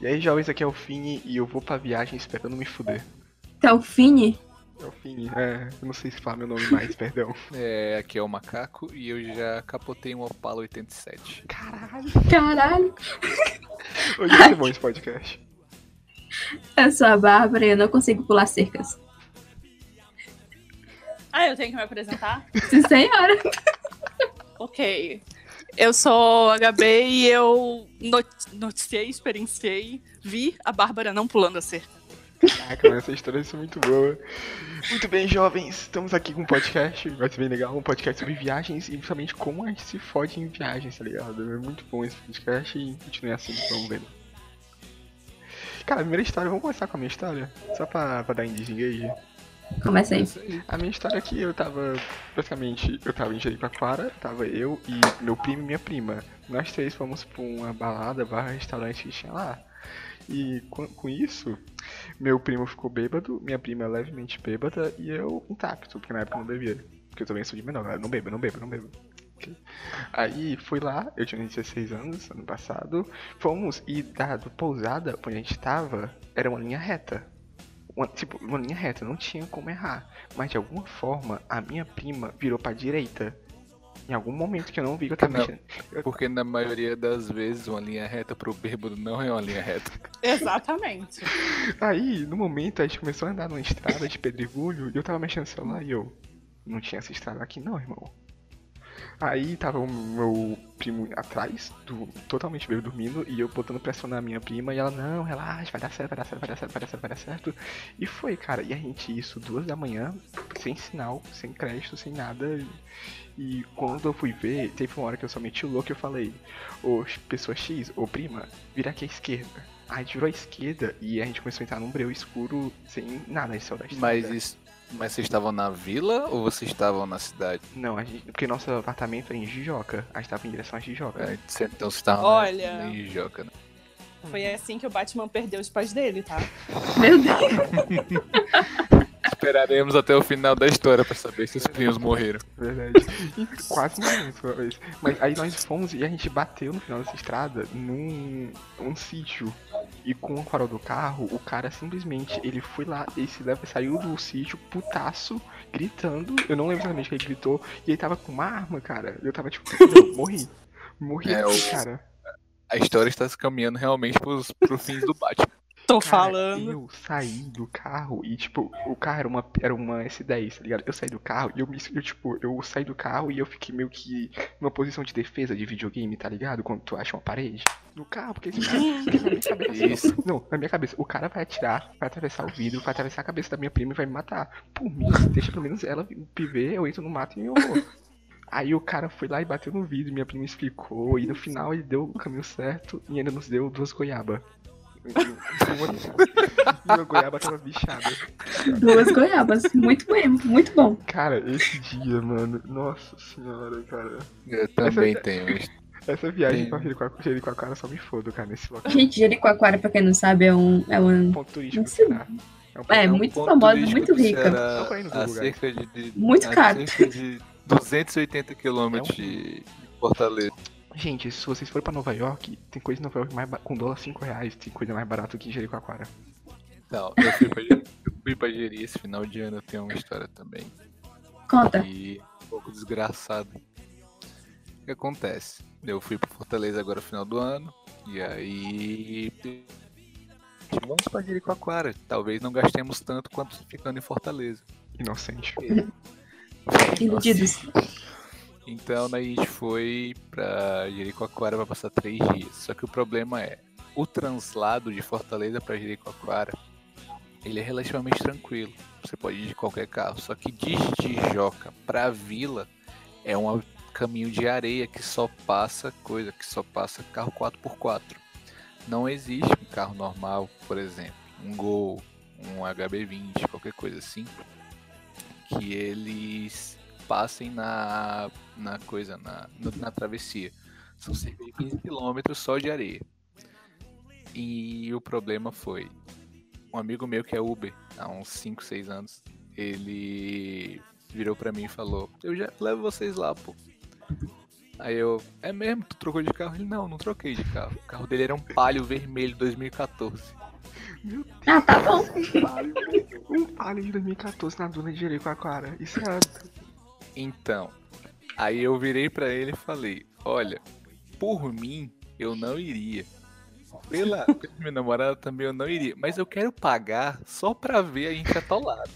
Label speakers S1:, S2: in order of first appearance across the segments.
S1: E aí, jovens, aqui é o Fini e eu vou pra viagem esperando me fuder.
S2: Telfine?
S1: É o Fini, é, eu não sei se fala meu nome mais, perdão.
S3: É, aqui é o Macaco e eu já capotei um Opala 87.
S1: Caralho!
S2: Caralho.
S1: Hoje vai ser bom esse podcast.
S2: Eu sou a Bárbara e eu não consigo pular cercas.
S4: Ah, eu tenho que me apresentar?
S2: Sim, senhora.
S4: ok. Eu sou a HB e eu not- noticiei, experienciei, vi a Bárbara não pulando a cerca.
S1: Caraca, mas essa história é muito boa. Muito bem, jovens, estamos aqui com um podcast, vai ser bem legal, um podcast sobre viagens e principalmente como a gente se fode em viagens, tá ligado? É muito bom esse podcast e continue assim, vamos ver. Cara, a primeira história, vamos começar com a minha história? Só pra, pra dar em desengage.
S2: Começa aí.
S1: A minha história aqui, eu tava, basicamente, eu tava em Jericoacoara, tava eu e meu primo e minha prima. Nós três fomos pra uma balada, barra restaurante que tinha lá. E com, com isso, meu primo ficou bêbado, minha prima levemente bêbada e eu intacto, porque na época eu não bebia. Porque eu também sou de menor. Não bebo, não bebo, não bebo. Aí fui lá, eu tinha 16 anos, ano passado. Fomos e da do pousada onde a gente tava era uma linha reta. Uma, tipo, uma linha reta, não tinha como errar. Mas de alguma forma a minha prima virou pra direita. Em algum momento que eu não vi que eu tava
S3: Não.
S1: mexendo.
S3: Porque na maioria das vezes uma linha reta pro bêbado não é uma linha reta.
S4: Exatamente.
S1: Aí, no momento, a gente começou a andar numa estrada de pedregulho e eu tava mexendo no celular e eu. Não tinha essa estrada aqui não, irmão. Aí tava o meu primo atrás, do, totalmente bêbado dormindo, e eu botando pressão na minha prima, e ela, não, relaxa, vai dar certo, vai dar certo, vai dar certo, vai dar certo, vai dar certo. E foi, cara, e a gente isso duas da manhã, sem sinal, sem crédito, sem nada. E quando eu fui ver, teve uma hora que eu só meti o louco e eu falei, ô pessoa X, ô prima, vira aqui à esquerda. Aí virou à esquerda e a gente começou a entrar num breu escuro sem nada de da estrada.
S3: Mas isso. Mas vocês estavam na vila ou vocês estavam na cidade?
S1: Não, a gente, porque nosso apartamento era em Jijoca. A gente tava em direção a Jijoca.
S3: É, cê- Então vocês estavam
S4: Olha.
S3: na Ijoca, né?
S4: Foi assim que o Batman perdeu os pais dele, tá?
S2: Meu Deus.
S3: Esperaremos até o final da história pra saber se os primos morreram.
S1: Verdade. E quase morremos uma vez. Mas aí nós fomos e a gente bateu no final dessa estrada num um sítio. E com o farol do carro, o cara simplesmente, ele foi lá, ele se leva, saiu do sítio, putaço, gritando. Eu não lembro exatamente o que ele gritou. E ele tava com uma arma, cara. Eu tava tipo, morri. Morri
S3: É,
S1: aqui,
S3: o-
S1: cara.
S3: A história está se caminhando realmente pros, pro fins do Batman.
S4: Tô
S1: Cara,
S4: falando.
S1: Eu saí do carro e, tipo, o carro era uma, era uma S10, tá ligado? Eu saí do carro e eu me. Eu, tipo, eu saí do carro e eu fiquei meio que numa posição de defesa de videogame, tá ligado? Quando tu acha uma parede. No carro, porque esse cara. Porque na minha cabeça. assim,
S3: Isso.
S1: Não, na minha cabeça, o cara vai atirar, vai atravessar o vidro, vai atravessar a cabeça da minha prima e vai me matar. Por mim, deixa pelo menos ela me ver, eu entro no mato e eu vou. Aí o cara foi lá e bateu no vidro, minha prima explicou, e no final ele deu o caminho certo e ainda nos deu duas goiabas. Uma goiaba tava bichada.
S2: Duas goiabas. Muito bem, muito bom.
S1: Cara, esse dia, mano, nossa senhora, cara.
S3: Eu também
S1: Essa-
S3: tenho. isso.
S1: Essa viagem
S3: Tem.
S1: pra Jericoacoara Jericoacoara só me fodo, cara, nesse local.
S2: Gente, Jericoacoara, pra quem não sabe, é um. É um
S1: Ponto turístico. Ceará. um
S2: É,
S3: um
S2: muito famosa, muito rica.
S3: A cerca de, de-
S2: Muito caro.
S3: cerca de 280 quilômetros
S1: É um-
S3: de Fortaleza.
S1: Gente, se vocês forem pra Nova York, tem coisa em Nova York mais com dólar 5 reais, tem coisa mais barata que em Jericoacoara.
S3: Não, eu fui pra, eu fui pra Jeri esse final de ano, eu tenho uma história também.
S2: Conta.
S3: E um pouco desgraçado. O que acontece? Eu fui pra Fortaleza agora no final do ano, e aí. Vamos pra Jericoacoara. Talvez não gastemos tanto quanto ficando em Fortaleza.
S1: Inocente.
S2: Iludidos.
S3: Então a gente foi pra Jericoacoara pra passar três dias. Só que o problema é, o translado de Fortaleza pra Jericoacoara, ele é relativamente tranquilo. Você pode ir de qualquer carro. Só que de Tijoca pra Vila é um caminho de areia que só passa coisa, que só passa carro 4x4. Não existe um carro normal, por exemplo, um Gol, um HB20, qualquer coisa assim, que eles passem na, na coisa, na, na travessia. São cerca de 15 km só de areia. E o problema foi, um amigo meu que é Uber há uns 5, 6 anos, ele virou pra mim e falou: Eu já levo vocês lá, pô. Aí eu, é mesmo? Tu trocou de carro? Ele, não, não troquei de carro. O carro dele era um Palio vermelho 2014.
S1: Meu Deus,
S2: Ah, tá bom.
S1: um palio, um palio de 2014 na duna de Jericoacoara. Isso é
S3: Então, aí eu virei pra ele e falei: Olha, por mim, eu não iria. Pela, pela minha namorada também eu não iria. Mas eu quero pagar só pra ver a gente atolado.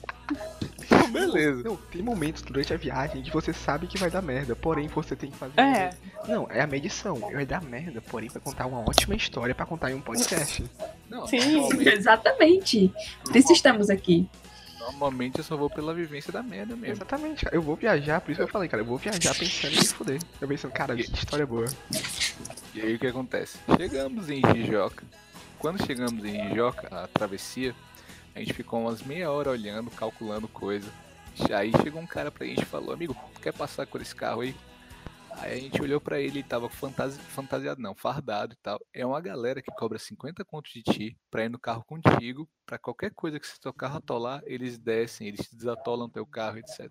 S3: Então, beleza.
S1: Não, tem momentos durante a viagem que você sabe que vai dar merda, porém você tem que fazer.
S4: É.
S1: Não, é a medição. Vai dar merda, porém vai contar uma ótima história pra contar em um podcast.
S3: Não,
S4: Sim.
S2: Exatamente. Por isso estamos aqui.
S3: Normalmente eu só vou pela vivência da merda mesmo.
S1: Exatamente, cara. Eu vou viajar, por isso que eu falei, cara. Eu vou viajar pensando em me fuder. Eu pensando, cara, que história boa.
S3: E aí o que acontece? Chegamos em Jijoca. Quando chegamos em Jijoca, a travessia, a gente ficou umas meia hora olhando, calculando coisa. Aí chegou um cara pra gente e falou, amigo, quer passar com esse carro aí? Aí a gente olhou pra ele e tava fantasi fantasiado, não, fardado e tal. É uma galera que cobra 50 contos de ti pra ir no carro contigo, pra qualquer coisa que se teu carro atolar, eles descem, eles desatolam teu carro, etc.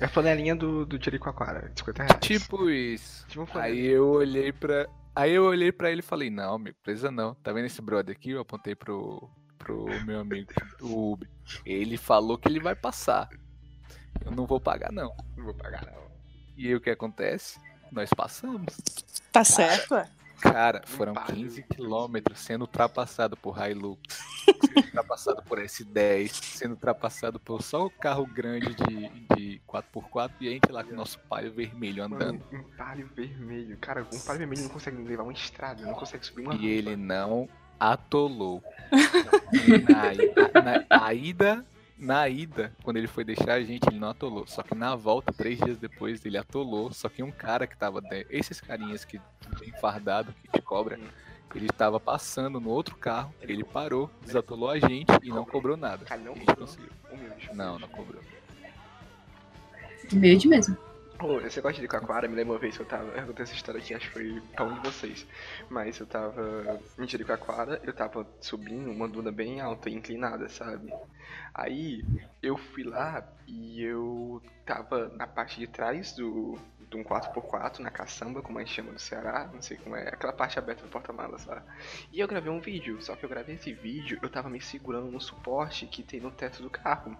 S1: É a flanelinha do, do Jericoacoara, 50 reais.
S3: Tipo isso.
S1: Tipo
S3: Aí eu olhei pra. Aí eu olhei pra ele e falei, não, amigo, precisa não. Tá vendo esse brother aqui? Eu apontei pro, pro meu amigo, o Uber. Ele falou que ele vai passar. Eu não vou pagar, não.
S1: Não vou pagar, não.
S3: E aí o que acontece? Nós passamos.
S4: Tá certo, é.
S3: Cara, foram
S1: Pare.
S3: 15 quilômetros sendo ultrapassado por Hilux, sendo ultrapassado por S10, sendo ultrapassado por só o carro grande de, de 4x4 e a gente lá com o nosso palio vermelho andando.
S1: Mano, um palio vermelho. Cara, um palio vermelho não consegue levar uma estrada, não consegue subir uma
S3: E ele não atolou. na, na- a ida, na ida, quando ele foi deixar a gente, ele não atolou. Só que na volta, três dias depois, ele atolou. Só que um cara que tava dentro, esses carinhas que vem fardado, que te cobra, ele tava passando no outro carro, ele parou, desatolou a gente e não cobrou nada. A gente conseguiu.
S1: Humilde.
S3: Não, não cobrou.
S2: Humilde mesmo.
S1: Ô, esse negócio de Jericoacoara, me lembra uma vez que eu tava. Eu contei essa história aqui, acho que foi pra um de vocês. Mas eu tava em Jericoacoara, eu tava subindo uma duna bem alta inclinada, sabe? Aí eu fui lá e eu tava na parte de trás do. De um 4x4 na caçamba, como a gente chama no Ceará, não sei como é, aquela parte aberta do porta-malas lá. E eu gravei um vídeo, só que eu gravei esse vídeo, eu tava me segurando no suporte que tem no teto do carro.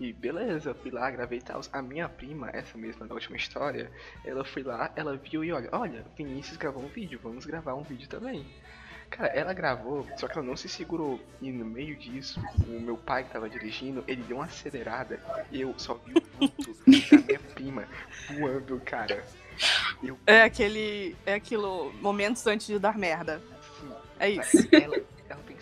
S1: E beleza, fui lá, gravei e tal. A minha prima, essa mesma da última história, ela foi lá, ela viu e olha, olha, Vinícius gravou um vídeo, vamos gravar um vídeo também. Cara, ela gravou, só que ela não se segurou. E no meio disso, o meu pai que tava dirigindo, ele deu uma acelerada. E eu só vi o vulto da minha prima voando, cara. Eu,
S4: É aquele. É aquilo. Momentos antes de dar merda.
S1: assim,
S4: É isso.
S1: ela,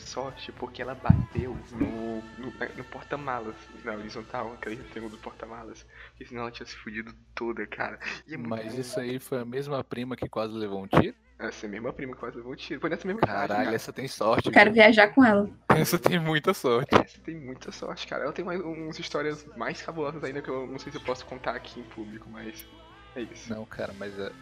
S1: sorte porque ela bateu no, no, no porta-malas, na horizontal, aquele retângulo do porta-malas. Porque senão ela tinha se fudido toda, cara. E é
S3: Mas
S1: bom.
S3: isso aí foi a mesma prima que quase levou um tiro?
S1: Essa é a mesma prima que quase levou o tiro. Foi nessa mesma viagem,
S3: Caralho,
S1: cara.
S3: essa tem sorte.
S2: Quero
S3: viu?
S2: viajar com ela.
S3: Essa tem muita sorte.
S1: Essa tem muita sorte, cara. Ela tem mais, umas histórias mais cabulosas ainda que eu não sei se eu posso contar aqui em público, mas é isso.
S3: Não, cara, mas a,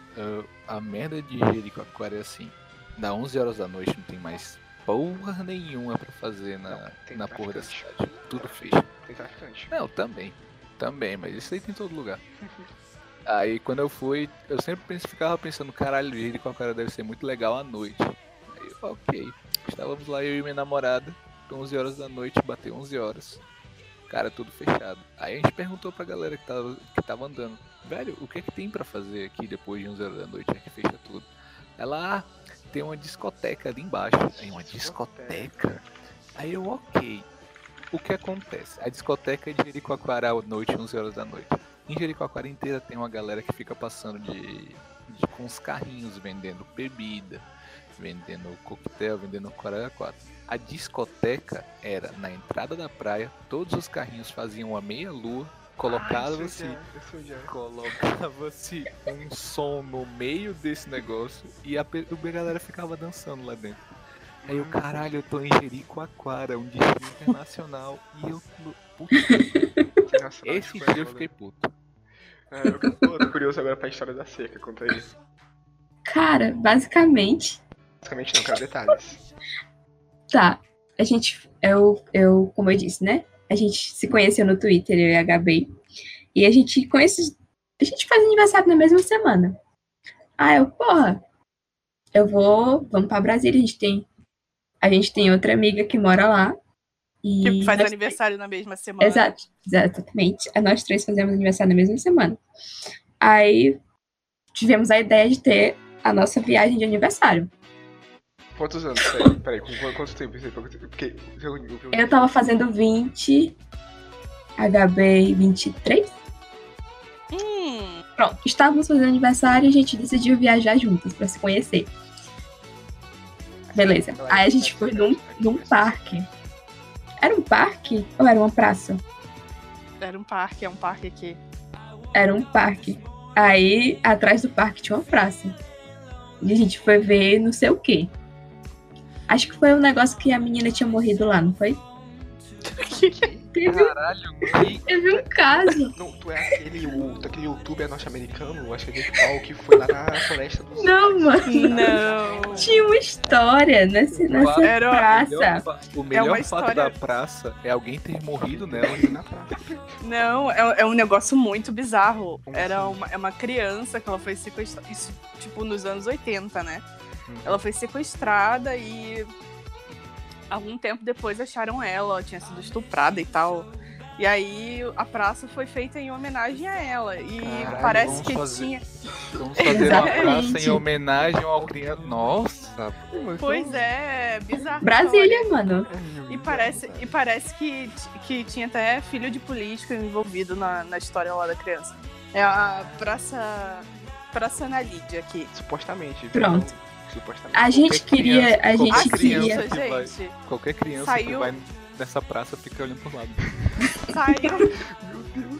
S3: a, a merda de Jericoacoara é assim. Da 11 horas da noite não tem mais porra nenhuma pra fazer na,
S1: Não, tem
S3: na porra da cidade. Tudo fecha.
S1: Tem traficante.
S3: Não, também. Também, mas isso aí tem em todo lugar. Aí quando eu fui, eu sempre ficava pensando, caralho, Jericoacoara deve ser muito legal à noite. Aí, ok. Estávamos lá, eu e minha namorada, 11 horas da noite, bateu 11 horas. Cara, tudo fechado. Aí a gente perguntou pra galera que tava, que tava andando, velho, o que é que tem pra fazer aqui depois de 11 horas da noite, já que fecha tudo? Ela, ah, tem uma discoteca ali embaixo. Aí, uma discoteca? Aí eu, ok. O que acontece? A discoteca é de Jericoacoara à noite, 11 horas da noite. Em Jericoacoara inteira tem uma galera que fica passando de, de- com os carrinhos vendendo bebida, vendendo coquetel, vendendo Coreia 4. A discoteca era na entrada da praia, todos os carrinhos faziam uma meia lua,
S1: eu já- isso eu já-
S3: colocava-se um som no meio desse negócio e a, a galera ficava dançando lá dentro. Aí eu, caralho, eu tô em Jericoacoara, um destino internacional, e eu. Puta, esse dia eu fiquei puto.
S1: É, eu tô curioso agora pra história da seca, conta aí.
S2: Cara, basicamente,
S1: Basicamente não, quero detalhes.
S2: tá. a gente, eu, eu, como eu disse, né? A gente se conheceu no Twitter, eu e a Gabi. E a gente conhece. A gente faz aniversário na mesma semana. Ah, eu, porra, eu vou. Vamos pra Brasília. A gente tem. A gente tem outra amiga que mora lá. E
S4: Que faz
S2: nós-
S4: aniversário na mesma semana.
S2: Exato, exatamente. Nós três fazemos aniversário na mesma semana. Aí tivemos a ideia de ter a nossa viagem de aniversário.
S1: Quantos anos? Peraí, peraí, com qu- quanto tempo isso aí? Porque eu, eu, eu,
S2: Eu tava fazendo 20, HB 23.
S4: Hum,
S2: Pronto, estávamos fazendo aniversário e a gente decidiu viajar juntas pra se conhecer. Beleza. Aí a gente foi num, num parque. Era um parque ou era uma praça?
S4: era um parque, é um parque aqui.
S2: Era um parque. Aí, atrás do parque tinha uma praça. E a gente foi ver não sei o quê. Acho que foi um negócio que a menina tinha morrido lá, não foi? Teve,
S3: Caralho, mãe.
S2: teve um caso.
S1: Não, tu é aquele, o, aquele youtuber norte-americano, acho que é que foi lá na floresta dos.
S2: Não, mano.
S4: Não.
S2: Tinha uma história nesse, nessa
S4: Era-
S2: praça.
S3: O melhor
S4: uma
S3: fato
S4: história-
S3: da praça é alguém ter morrido nela.
S1: na praça.
S4: Não, é, é um negócio muito bizarro.
S1: Como
S4: Era
S1: assim?
S4: uma, é uma criança que ela foi sequestrada. Isso, tipo, nos anos 80, né? Ela foi sequestrada e. Algum tempo depois acharam ela, ela tinha sido estuprada e tal. E aí a praça foi feita em homenagem a ela. E
S3: Caralho,
S4: parece que
S3: fazer-
S4: tinha.
S3: Vamos fazer uma
S2: Exatamente.
S3: praça em homenagem ao criança. Nossa,
S4: Pois é, bizarro.
S2: Brasília, mano.
S4: E parece, e parece que, que tinha até filho de político envolvido na, na história lá da criança. É a Praça. Praça Ana Lídia aqui.
S1: Supostamente.
S2: Pronto.
S1: Supostamente.
S2: A gente queria.
S3: criança-
S2: A gente queria.
S3: criança
S4: criança,
S3: que vai-
S4: gente.
S3: qualquer criança que
S4: Saiu-
S3: vai nessa praça fica olhando pro lado.
S4: Saiu.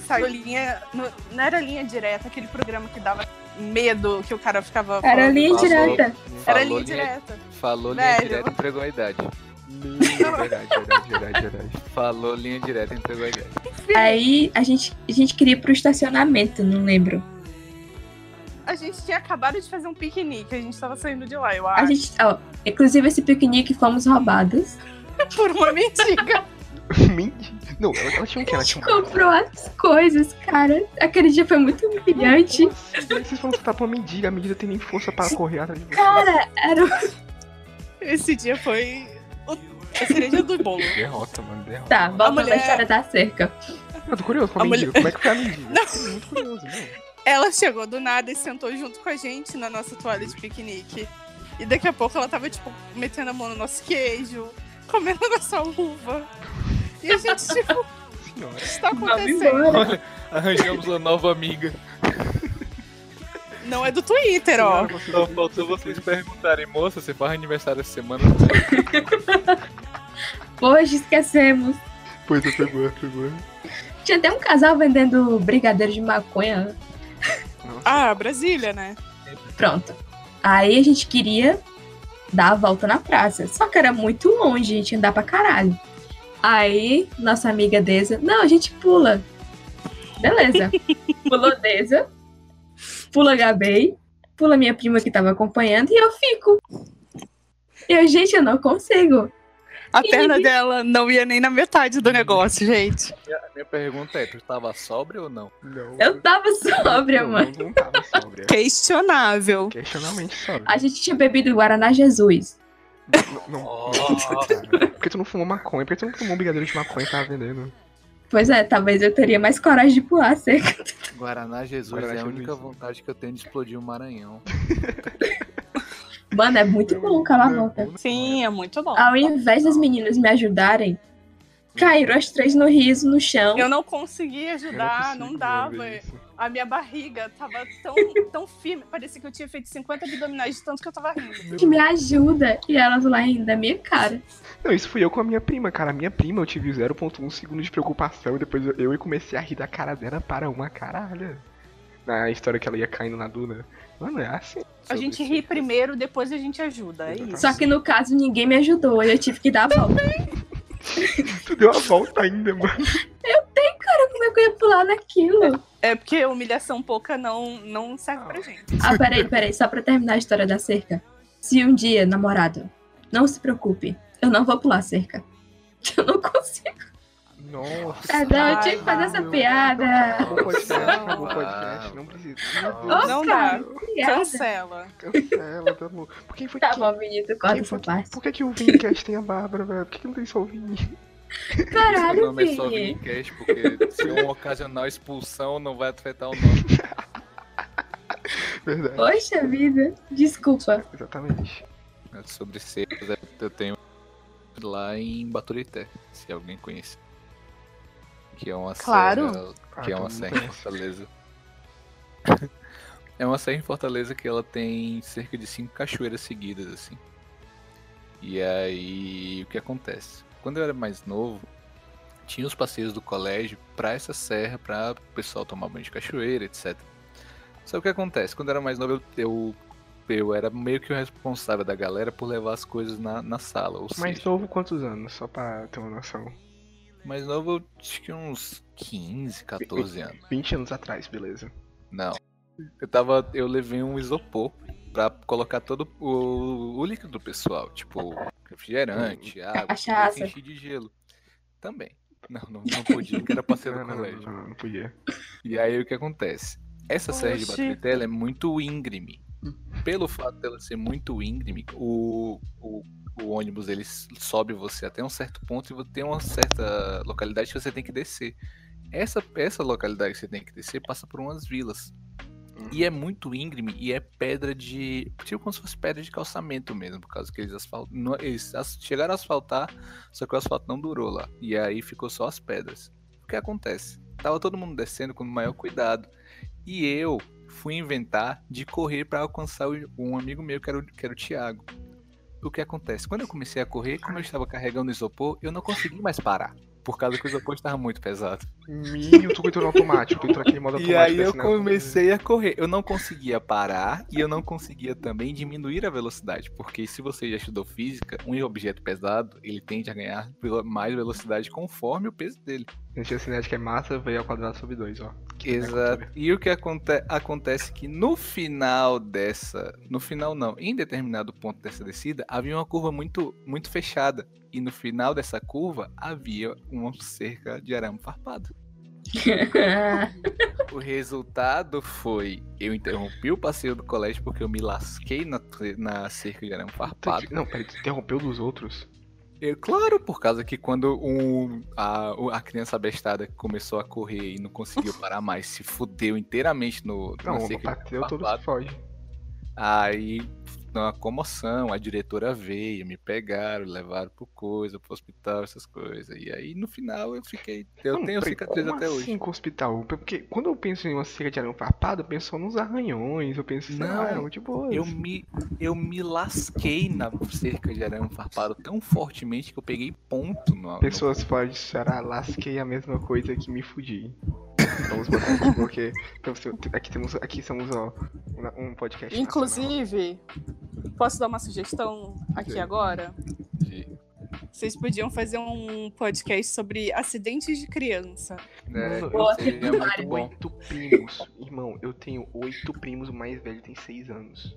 S4: Saiu linha. no- não era linha direta, aquele programa que dava medo, que o cara ficava.
S2: Era
S4: falando-
S2: linha
S3: Passou.
S2: direta.
S4: Era
S3: Falou
S4: linha
S3: linha-
S4: direta.
S3: Falou linha
S4: Velho.
S3: direta, entregou a idade.
S1: Verdade, verdade, verdade, verdade.
S3: Falou linha direta, entregou a idade.
S2: Aí a gente, a gente queria ir pro estacionamento, não lembro.
S4: A gente tinha acabado de fazer um piquenique, a gente tava saindo de lá, eu
S2: A
S4: acho.
S2: gente. Ó, inclusive esse piquenique fomos roubadas.
S4: Por uma mendiga.
S1: Mentira. Não, ela, ela tinha um que? Ela
S2: A gente
S1: tinha
S2: comprou as coisas, cara. Aquele dia foi muito humilhante.
S1: Assim? Vocês vão lutar pra uma mendiga, a mendiga tem nem força pra correr atrás de você.
S2: Cara, era
S4: Esse dia foi. o- A cereja do bolo.
S1: Derrota, mano, derrota.
S2: Tá, voltando
S4: mulher-
S2: à história da cerca.
S1: Eu tô curioso com a,
S4: A
S1: mendiga.
S4: mulher-
S1: Como é que foi a mendiga? Tô muito curioso, não.
S4: Ela chegou do nada e sentou junto com a gente na nossa toalha de piquenique. E daqui a pouco ela tava, tipo, metendo a mão no nosso queijo, comendo a nossa uva. E a gente, tipo, o que está acontecendo?
S2: embora.
S3: Arranjamos uma nova amiga.
S4: Não é do Twitter, ó.
S3: Só faltou vocês perguntarem, moça, você faz aniversário essa semana?
S2: Hoje esquecemos.
S1: Pois é, pegou, pegou.
S2: Tinha até um casal vendendo brigadeiro de maconha.
S1: Nossa.
S4: Ah, Brasília, né?
S2: Pronto. Aí a gente queria dar a volta na praça. Só que era muito longe, a gente ia andar pra caralho. Aí, nossa amiga Deza, não, a gente pula. Beleza. Pulou Deza, pula Gabei, pula minha prima que tava acompanhando e eu fico. Eu, gente, eu não consigo.
S4: A perna dela não ia nem na metade do negócio, gente.
S3: A minha pergunta é, tu tava sóbrio ou não?
S1: Não.
S2: Eu tava sóbria,
S1: não,
S2: mano.
S1: Não, não tava sóbria.
S4: Questionável.
S1: Questionalmente sóbria.
S2: A gente tinha bebido Guaraná Jesus.
S1: Não, não.
S3: Oh.
S1: Por que tu não fumou maconha? Por que tu não fumou um brigadeiro de maconha que tava vendendo?
S2: Pois é, talvez eu teria mais coragem de pular a cerca.
S3: Guaraná Jesus
S1: Guaraná
S3: é a
S1: Jesus.
S3: única vontade que eu tenho de explodir o Maranhão.
S2: Mano, é muito bom, cala a boca.
S4: Sim, é muito bom.
S2: Ao invés das meninas me ajudarem, caíram as três no riso, no chão.
S4: Eu não consegui ajudar,
S1: consigo
S4: não dava. A minha barriga tava tão, tão firme, parecia que eu tinha feito 50 abdominais de tanto que eu tava rindo.
S2: Que me ajuda. E elas lá rindo da minha cara.
S1: Não, isso fui eu com a minha prima, cara. A minha prima eu tive 0.1 segundo de preocupação e depois eu, eu comecei a rir da cara dela para uma caralho. Na história que ela ia caindo na duna. Mano, é assim.
S4: A gente ri primeiro, depois a gente ajuda, é isso.
S2: Só que no caso ninguém me ajudou. E eu tive que dar a volta.
S1: Tu deu a volta ainda, mano.
S2: Cara, como é que eu ia pular naquilo?
S4: É porque humilhação pouca não, não serve pra gente.
S2: Ah, peraí, peraí. Só pra terminar a história da cerca. Se um dia, namorado, não se preocupe. Eu não vou pular cerca. Eu não consigo.
S1: Nossa.
S2: Ah, não, eu tinha que fazer essa
S1: meu.
S2: piada.
S1: Acabou o podcast, acabou o podcast. Não precisa. Meu Deus.
S4: Não dá. Cancela.
S1: Cancela, tá bom. Por que foi
S2: Tá
S1: que...
S2: bom, Vinícius, corta essa parte.
S1: Por que, que o Vincast tem a Bárbara, velho? Por que, que não tem só o Vini?
S2: Caralho,
S3: nome é só
S2: Vini.
S3: Vinicast, porque se uma ocasional expulsão não vai afetar o nome.
S1: Verdade.
S2: Poxa vida. Desculpa.
S1: Exatamente.
S3: Sobre secas, é, eu tenho lá em Baturité, se alguém conhece. Que é uma
S4: Claro.
S3: serra,
S1: Ah,
S3: que é uma serra em. Fortaleza. é uma serra em Fortaleza que ela tem cerca de cinco cachoeiras seguidas, assim. E aí, o que acontece? Quando eu era mais novo, tinha os passeios do colégio pra essa serra, pra o pessoal tomar banho de cachoeira, etc. Só que o que acontece? Quando eu era mais novo, eu, eu, eu era meio que o responsável da galera por levar as coisas na, na sala. Ou
S1: Mais
S3: seja,
S1: novo quantos anos? Só pra ter uma noção.
S3: Mais novo, eu acho que uns 15, 14 anos.
S1: 20 anos atrás, beleza.
S3: Não. Eu tava. Eu levei um isopor pra colocar todo o, o líquido do pessoal. Tipo, refrigerante, água,
S2: Cachaça.
S3: enchi de gelo. Também. Não, não, não podia, porque era passeio
S1: Não,
S3: no
S1: não,
S3: colégio.
S1: não, não, não podia.
S3: E aí o que acontece? Essa de
S4: Oxi.
S3: Baturité ela é muito íngreme. Pelo fato dela ser muito íngreme, o, o, o ônibus ele sobe você até um certo ponto e tem uma certa localidade que você tem que descer. Essa, essa localidade que você tem que descer passa por umas vilas. E é muito íngreme e é pedra de. Tipo como se fosse pedra de calçamento mesmo, por causa que eles asfaltam. não- Eles chegaram a asfaltar, só que o asfalto não durou lá. E aí ficou só as pedras. O que acontece? Tava todo mundo descendo com o maior cuidado. E eu fui inventar de correr para alcançar um amigo meu que era, o, que era o Thiago. O que acontece? Quando eu comecei a correr, como eu estava carregando isopor, eu não consegui mais parar. Por causa que o isopor estava muito pesado.
S1: Milho, tu entrou no automático, tu entrou naquele modo automático.
S3: E aí eu comecei a correr. Eu não conseguia parar e eu não conseguia também diminuir a velocidade, porque se você já estudou física, um objeto pesado, ele tende a ganhar mais velocidade conforme o peso dele.
S1: Energia cinética é massa, veio ao quadrado sobre 2, ó. Que
S3: Exato. E o que aconte acontece que no final dessa, no final não, em determinado ponto dessa descida, havia uma curva muito muito fechada e no final dessa curva havia uma cerca de arame farpado. O resultado foi eu interrompi o passeio do colégio porque eu me lasquei na, na cerca de arame farpado.
S1: Não, peraí, tu interrompeu dos outros?
S3: Eu, claro, por causa que quando um, a, a criança abestada começou a correr e não conseguiu parar mais, se fudeu inteiramente no,
S1: Não, bateu todo foge.
S3: Aí, na comoção, a diretora veio, me pegaram, levaram pro coisa, pro hospital, essas coisas. E aí, no final, eu fiquei. Eu
S1: Não,
S3: tenho
S1: peraí,
S3: cicatriz até
S1: assim
S3: hoje.
S1: com o hospital? Porque quando eu penso em uma cerca de arame farpado, eu penso nos arranhões, eu penso, lá,
S3: Não,
S1: é de boa.
S3: Eu me, eu me lasquei na cerca de arame farpado tão fortemente que eu peguei ponto no.
S1: Pessoas de Ceará, lasquei a mesma coisa que me fudi. Vamos botar aqui, porque aqui temos, aqui somos ó, um podcast nacional.
S4: Inclusive, posso dar uma sugestão aqui
S1: Sim.
S4: agora?
S3: de-
S4: Vocês podiam fazer um podcast sobre acidentes de criança.
S3: né,
S2: Boa, secundária.
S3: muito bom.
S1: Oito primos. Irmão, eu tenho oito primos, o mais velho tem seis anos.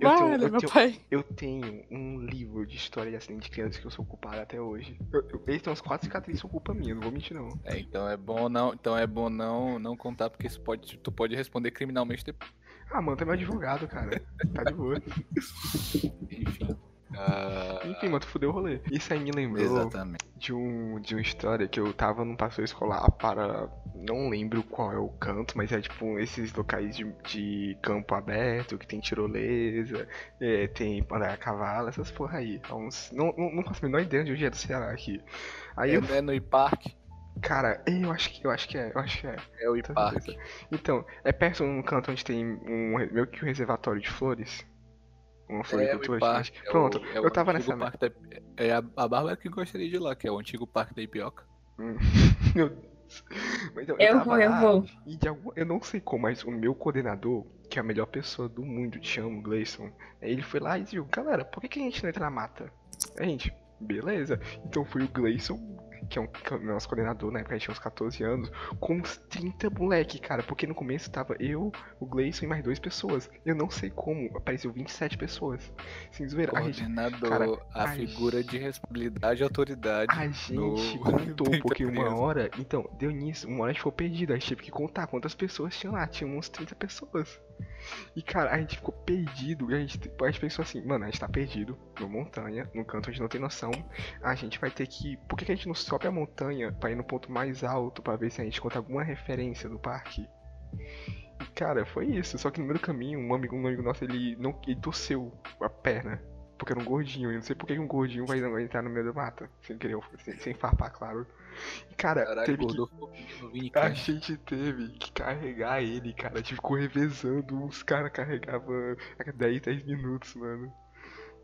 S1: Eu tenho, eu, tenho,
S4: pai.
S1: eu tenho um livro de história de acidente de criança que eu sou culpado até hoje. Eu, eu, eles têm umas quatro cicatrizes, são culpa minha, não vou mentir não.
S3: É, então é bom não, então é bom não, não contar porque isso pode, tu pode responder criminalmente depois.
S1: Ah, mano, tu é meu advogado, cara. Tá de boa.
S3: Enfim. Ah,
S1: Enfim, mano, tu fudeu o rolê. Isso aí me lembrou
S3: exatamente.
S1: de, um, de uma história que eu tava num passeio escolar para. Não lembro qual é o canto, mas é tipo esses locais de, de campo aberto, que tem tirolesa, é, tem andar a cavalo, essas porra aí. É uns- não, não, não faço a menor ideia de onde é do Ceará aqui. Aí eu.
S3: É, é no IPARC.
S1: Cara, eu acho que eu acho que é, eu acho que é.
S3: É o IPARC.
S1: beleza. Então, é perto de um canto onde tem um meio que um reservatório de flores. Uma
S3: É
S1: floricultura
S3: IPARC.
S1: gigante.
S3: é
S1: Pronto,
S3: é
S1: eu tava nessa.
S3: parque da- É a, a Bárbara que gostaria de ir lá, que é o antigo parque da Ipioca.
S1: Meu Deus. Mas então,
S2: Eu
S1: tava
S2: vou, eu
S1: lá,
S2: vou.
S1: E de algum, eu não sei como, mas o meu coordenador, que é a melhor pessoa do mundo, te amo, Gleison, ele foi lá e disse, galera, por que, que a gente não entra na mata? A gente, beleza. Então foi o Gleison que é, um, que é o nosso coordenador, na época a gente tinha uns 14 anos, com uns 30 moleque, cara. Porque no começo tava eu, o Gleison e mais duas pessoas. Eu não sei como, apareceu 27 pessoas. Sem zoeira. A gente,
S3: Coordenador,
S1: cara,
S3: a
S1: a
S3: figura de responsabilidade e autoridade.
S1: a gente contou, porque
S3: da
S1: uma hora. Então, deu nisso, uma hora a gente ficou perdido. A gente teve que contar quantas pessoas tinham lá. Tinha uns 30 pessoas. E cara, a gente ficou perdido. E a gente, a gente pensou assim, mano, a gente tá perdido numa montanha, num canto a gente não tem noção. A gente vai ter que. Por que, que a gente não sobe a montanha pra ir no ponto mais alto pra ver se a gente encontra alguma referência do parque? E cara, foi isso. Só que no meio do caminho, um amigo, um amigo nosso, ele não. ele torceu a perna. Porque era um gordinho. Eu não sei por que um gordinho vai, vai entrar no meio da mata. Sem querer, sem, sem farpar, claro. E cara, teve que. A gente teve que carregar ele, cara. A gente ficou revezando. Os caras carregavam a 10, 10 minutos, mano.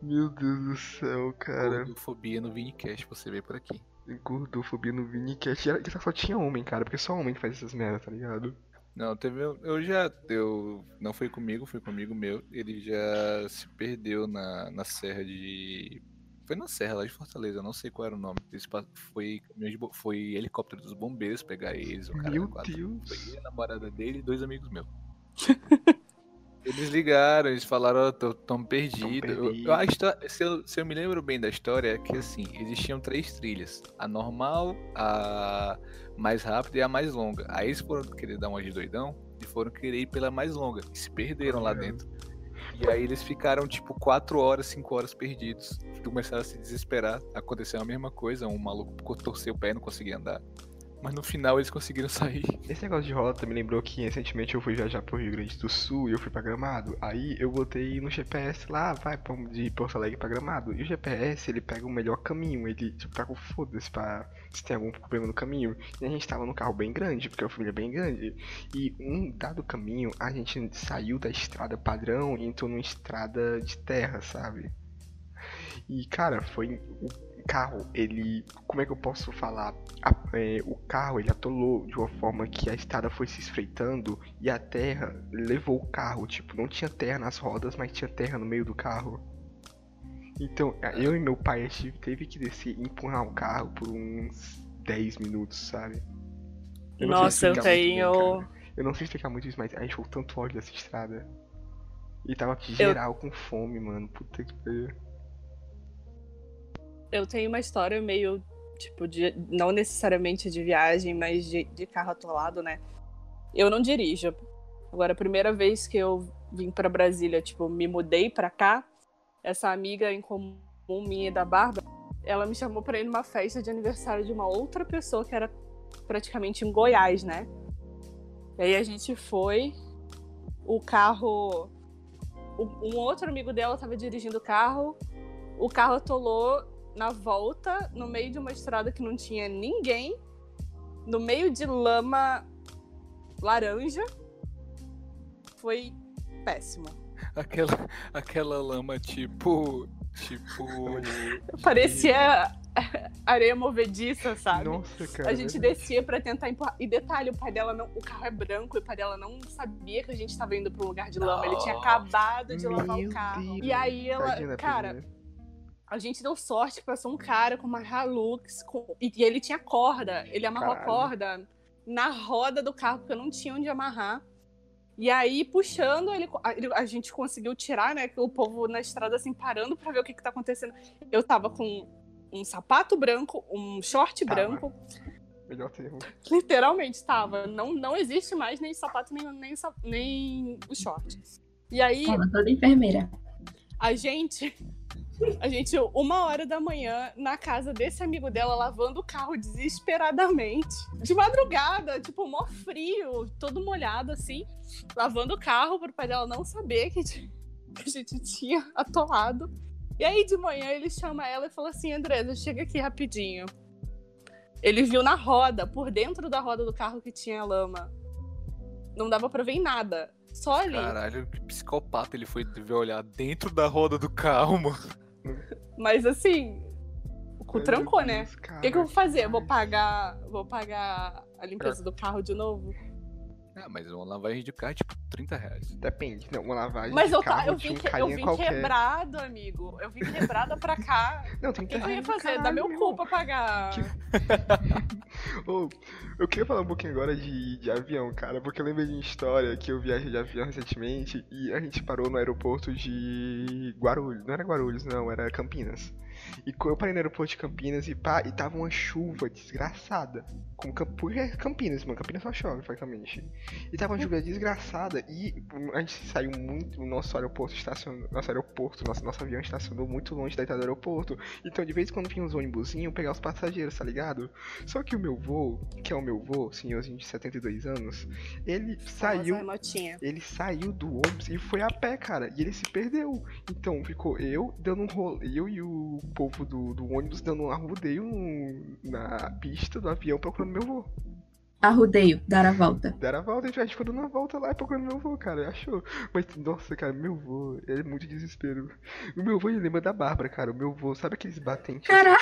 S1: Meu Deus do céu, cara.
S3: Gordofobia no Vini Cash, você vê por aqui.
S1: Gordofobia no Vinicast. E só tinha homem, cara. Porque só homem que faz essas merdas, tá ligado?
S3: Não, teve. Eu já. Eu, não foi comigo, foi comigo meu. Ele já se perdeu na, na serra de. Foi na serra lá de Fortaleza, eu não sei qual era o nome. Eles foi, foi helicóptero dos bombeiros pegar eles. O cara
S1: Meu. Deus.
S3: Foi a namorada dele e dois amigos meus. Eles ligaram, eles falaram, ó, tô, tão perdido. Eu, eu, a histó- se, eu, se eu me lembro bem da história, é que assim, existiam três trilhas. A normal, a mais rápida e a mais longa. Aí eles foram querer dar uma de doidão e foram querer ir pela mais longa. E se perderam lá
S1: Caramba.
S3: dentro. E aí eles ficaram tipo 4 horas, 5 horas perdidos. Começaram a se desesperar. Aconteceu a mesma coisa, um maluco torceu o pé e não conseguia andar. Mas no final eles conseguiram sair.
S1: Esse negócio de rota me lembrou que recentemente eu fui viajar pro Rio Grande do Sul e eu fui pra Gramado. Aí eu botei no GPS lá, vai de Porto Alegre pra Gramado. E o GPS ele pega o melhor caminho, ele tipo tá com foda-se pra se tem algum problema no caminho. E a gente tava num carro bem grande, porque a família é bem grande. E um dado caminho a gente saiu da estrada padrão e entrou numa estrada de terra, sabe? E cara, foi. O carro, ele. Como é que eu posso falar? A- é, o carro ele atolou de uma forma que a estrada foi se espreitando e a terra levou o carro. Tipo, não tinha terra nas rodas, mas tinha terra no meio do carro. Então, eu e meu pai a gente teve que descer e empurrar o carro por uns 10 minutos, sabe? Eu
S4: Nossa, eu
S1: bem,
S4: tenho.
S1: cara. Eu não sei explicar muito isso, mas a gente ficou tanto ódio dessa estrada. E tava geral com fome, mano. Puta que pariu.
S4: Eu tenho uma história meio, tipo, de, não necessariamente de viagem, mas de, de carro atolado, né? Eu não dirijo. Agora, a primeira vez que eu vim pra Brasília, tipo, me mudei pra cá, essa amiga em comum minha da Bárbara, ela me chamou pra ir numa festa de aniversário de uma outra pessoa que era praticamente em Goiás, né? E aí a gente foi, o carro. Um outro amigo dela tava dirigindo o carro, o carro atolou na volta, no meio de uma estrada que não tinha ninguém, no meio de lama laranja. Foi péssimo.
S3: Aquela, aquela lama tipo. Tipo.
S4: Parecia areia movediça, sabe?
S1: Nossa, cara.
S4: A gente descia pra tentar empurrar. E detalhe, o pai dela não. O carro é branco e o pai dela não sabia que a gente tava indo pra um lugar de lama. Ele tinha acabado de lavar o carro.
S1: Deus.
S4: E aí ela.
S1: Da
S4: cara. A gente deu sorte que passou um cara com uma Hilux com- e, e ele tinha corda. Ele amarrou
S1: Caralho.
S4: a corda na roda do carro, porque eu não tinha onde amarrar. E aí, puxando, ele, a, ele- a gente conseguiu tirar, né? Que o povo na estrada, assim, parando pra ver o que, que tá acontecendo. Eu tava com um sapato branco, um short
S1: Tava.
S4: branco.
S1: Melhor termo.
S4: Literalmente tava. Não, não existe mais nem sapato, nem, nem, nem o short. E aí,
S2: Tava toda enfermeira.
S4: a gente. A gente, uma hora da manhã, na casa desse amigo dela, lavando o carro desesperadamente. De madrugada, tipo, mó frio, todo molhado, assim. Lavando o carro pro pai dela não saber que, a gente tinha atolado. E aí, de manhã, ele chama ela e fala assim: Andresa, chega aqui rapidinho. Ele viu na roda, por dentro da roda do carro que tinha lama. Não dava pra ver nada. Só ali.
S3: Caralho, que psicopata ele foi olhar dentro da roda do carro, mano.
S4: Mas assim, o cu
S1: Meu
S4: trancou, né?
S1: Deus,
S4: O que, que eu vou fazer? Eu Vou pagar, vou pagar a limpeza do carro de novo?
S3: Ah, mas uma lavagem de carro é tipo 30 reais.
S1: Depende. Não, uma lavagem
S4: Mas
S1: de
S4: eu, tá,
S1: carro
S4: eu
S1: de
S4: vim,
S1: um
S4: que- eu vim
S1: qualquer.
S4: quebrado, amigo. Eu vim quebrada pra cá.
S1: Não, tem
S4: O que, eu ia
S1: reais
S4: fazer? Dá meu cu pra pagar.
S1: Ô, eu queria falar um pouquinho agora de, de avião, cara, porque eu lembrei de uma história que eu viajei de avião recentemente e a gente parou no aeroporto de Guarulhos. Não era Guarulhos, não, era Campinas. E eu parei no aeroporto de Campinas e pá, e tava uma chuva desgraçada. Com Cam- porque é Campinas, mano, Campinas só chove, praticamente. E tava uma chuva desgraçada e a gente saiu muito, o nosso aeroporto estacionou, nosso aeroporto, nosso, nosso avião estacionou muito longe da entrada do aeroporto. Então de vez em quando vinha uns ônibusinhos pegar os passageiros, tá ligado? Só que o meu vô, que é o meu vô, senhorzinho de 72 anos, ele saiu.
S4: Famosa remotinha.
S1: Ele saiu do ônibus e foi a pé, cara. E ele se perdeu. Então ficou eu dando um rolê. Eu e o povo do, do ônibus dando um arrudeio no- na pista do avião procurando meu vô.
S2: Arrudeio, dar a volta.
S1: Deram a volta, a gente ficou dando uma volta lá e procurando meu vô, cara. Achou. Mas, nossa, cara, meu vô, é muito desespero. O meu vô, ele lembra da Bárbara, cara. O meu vô, sabe aqueles batentes?
S2: Caralho,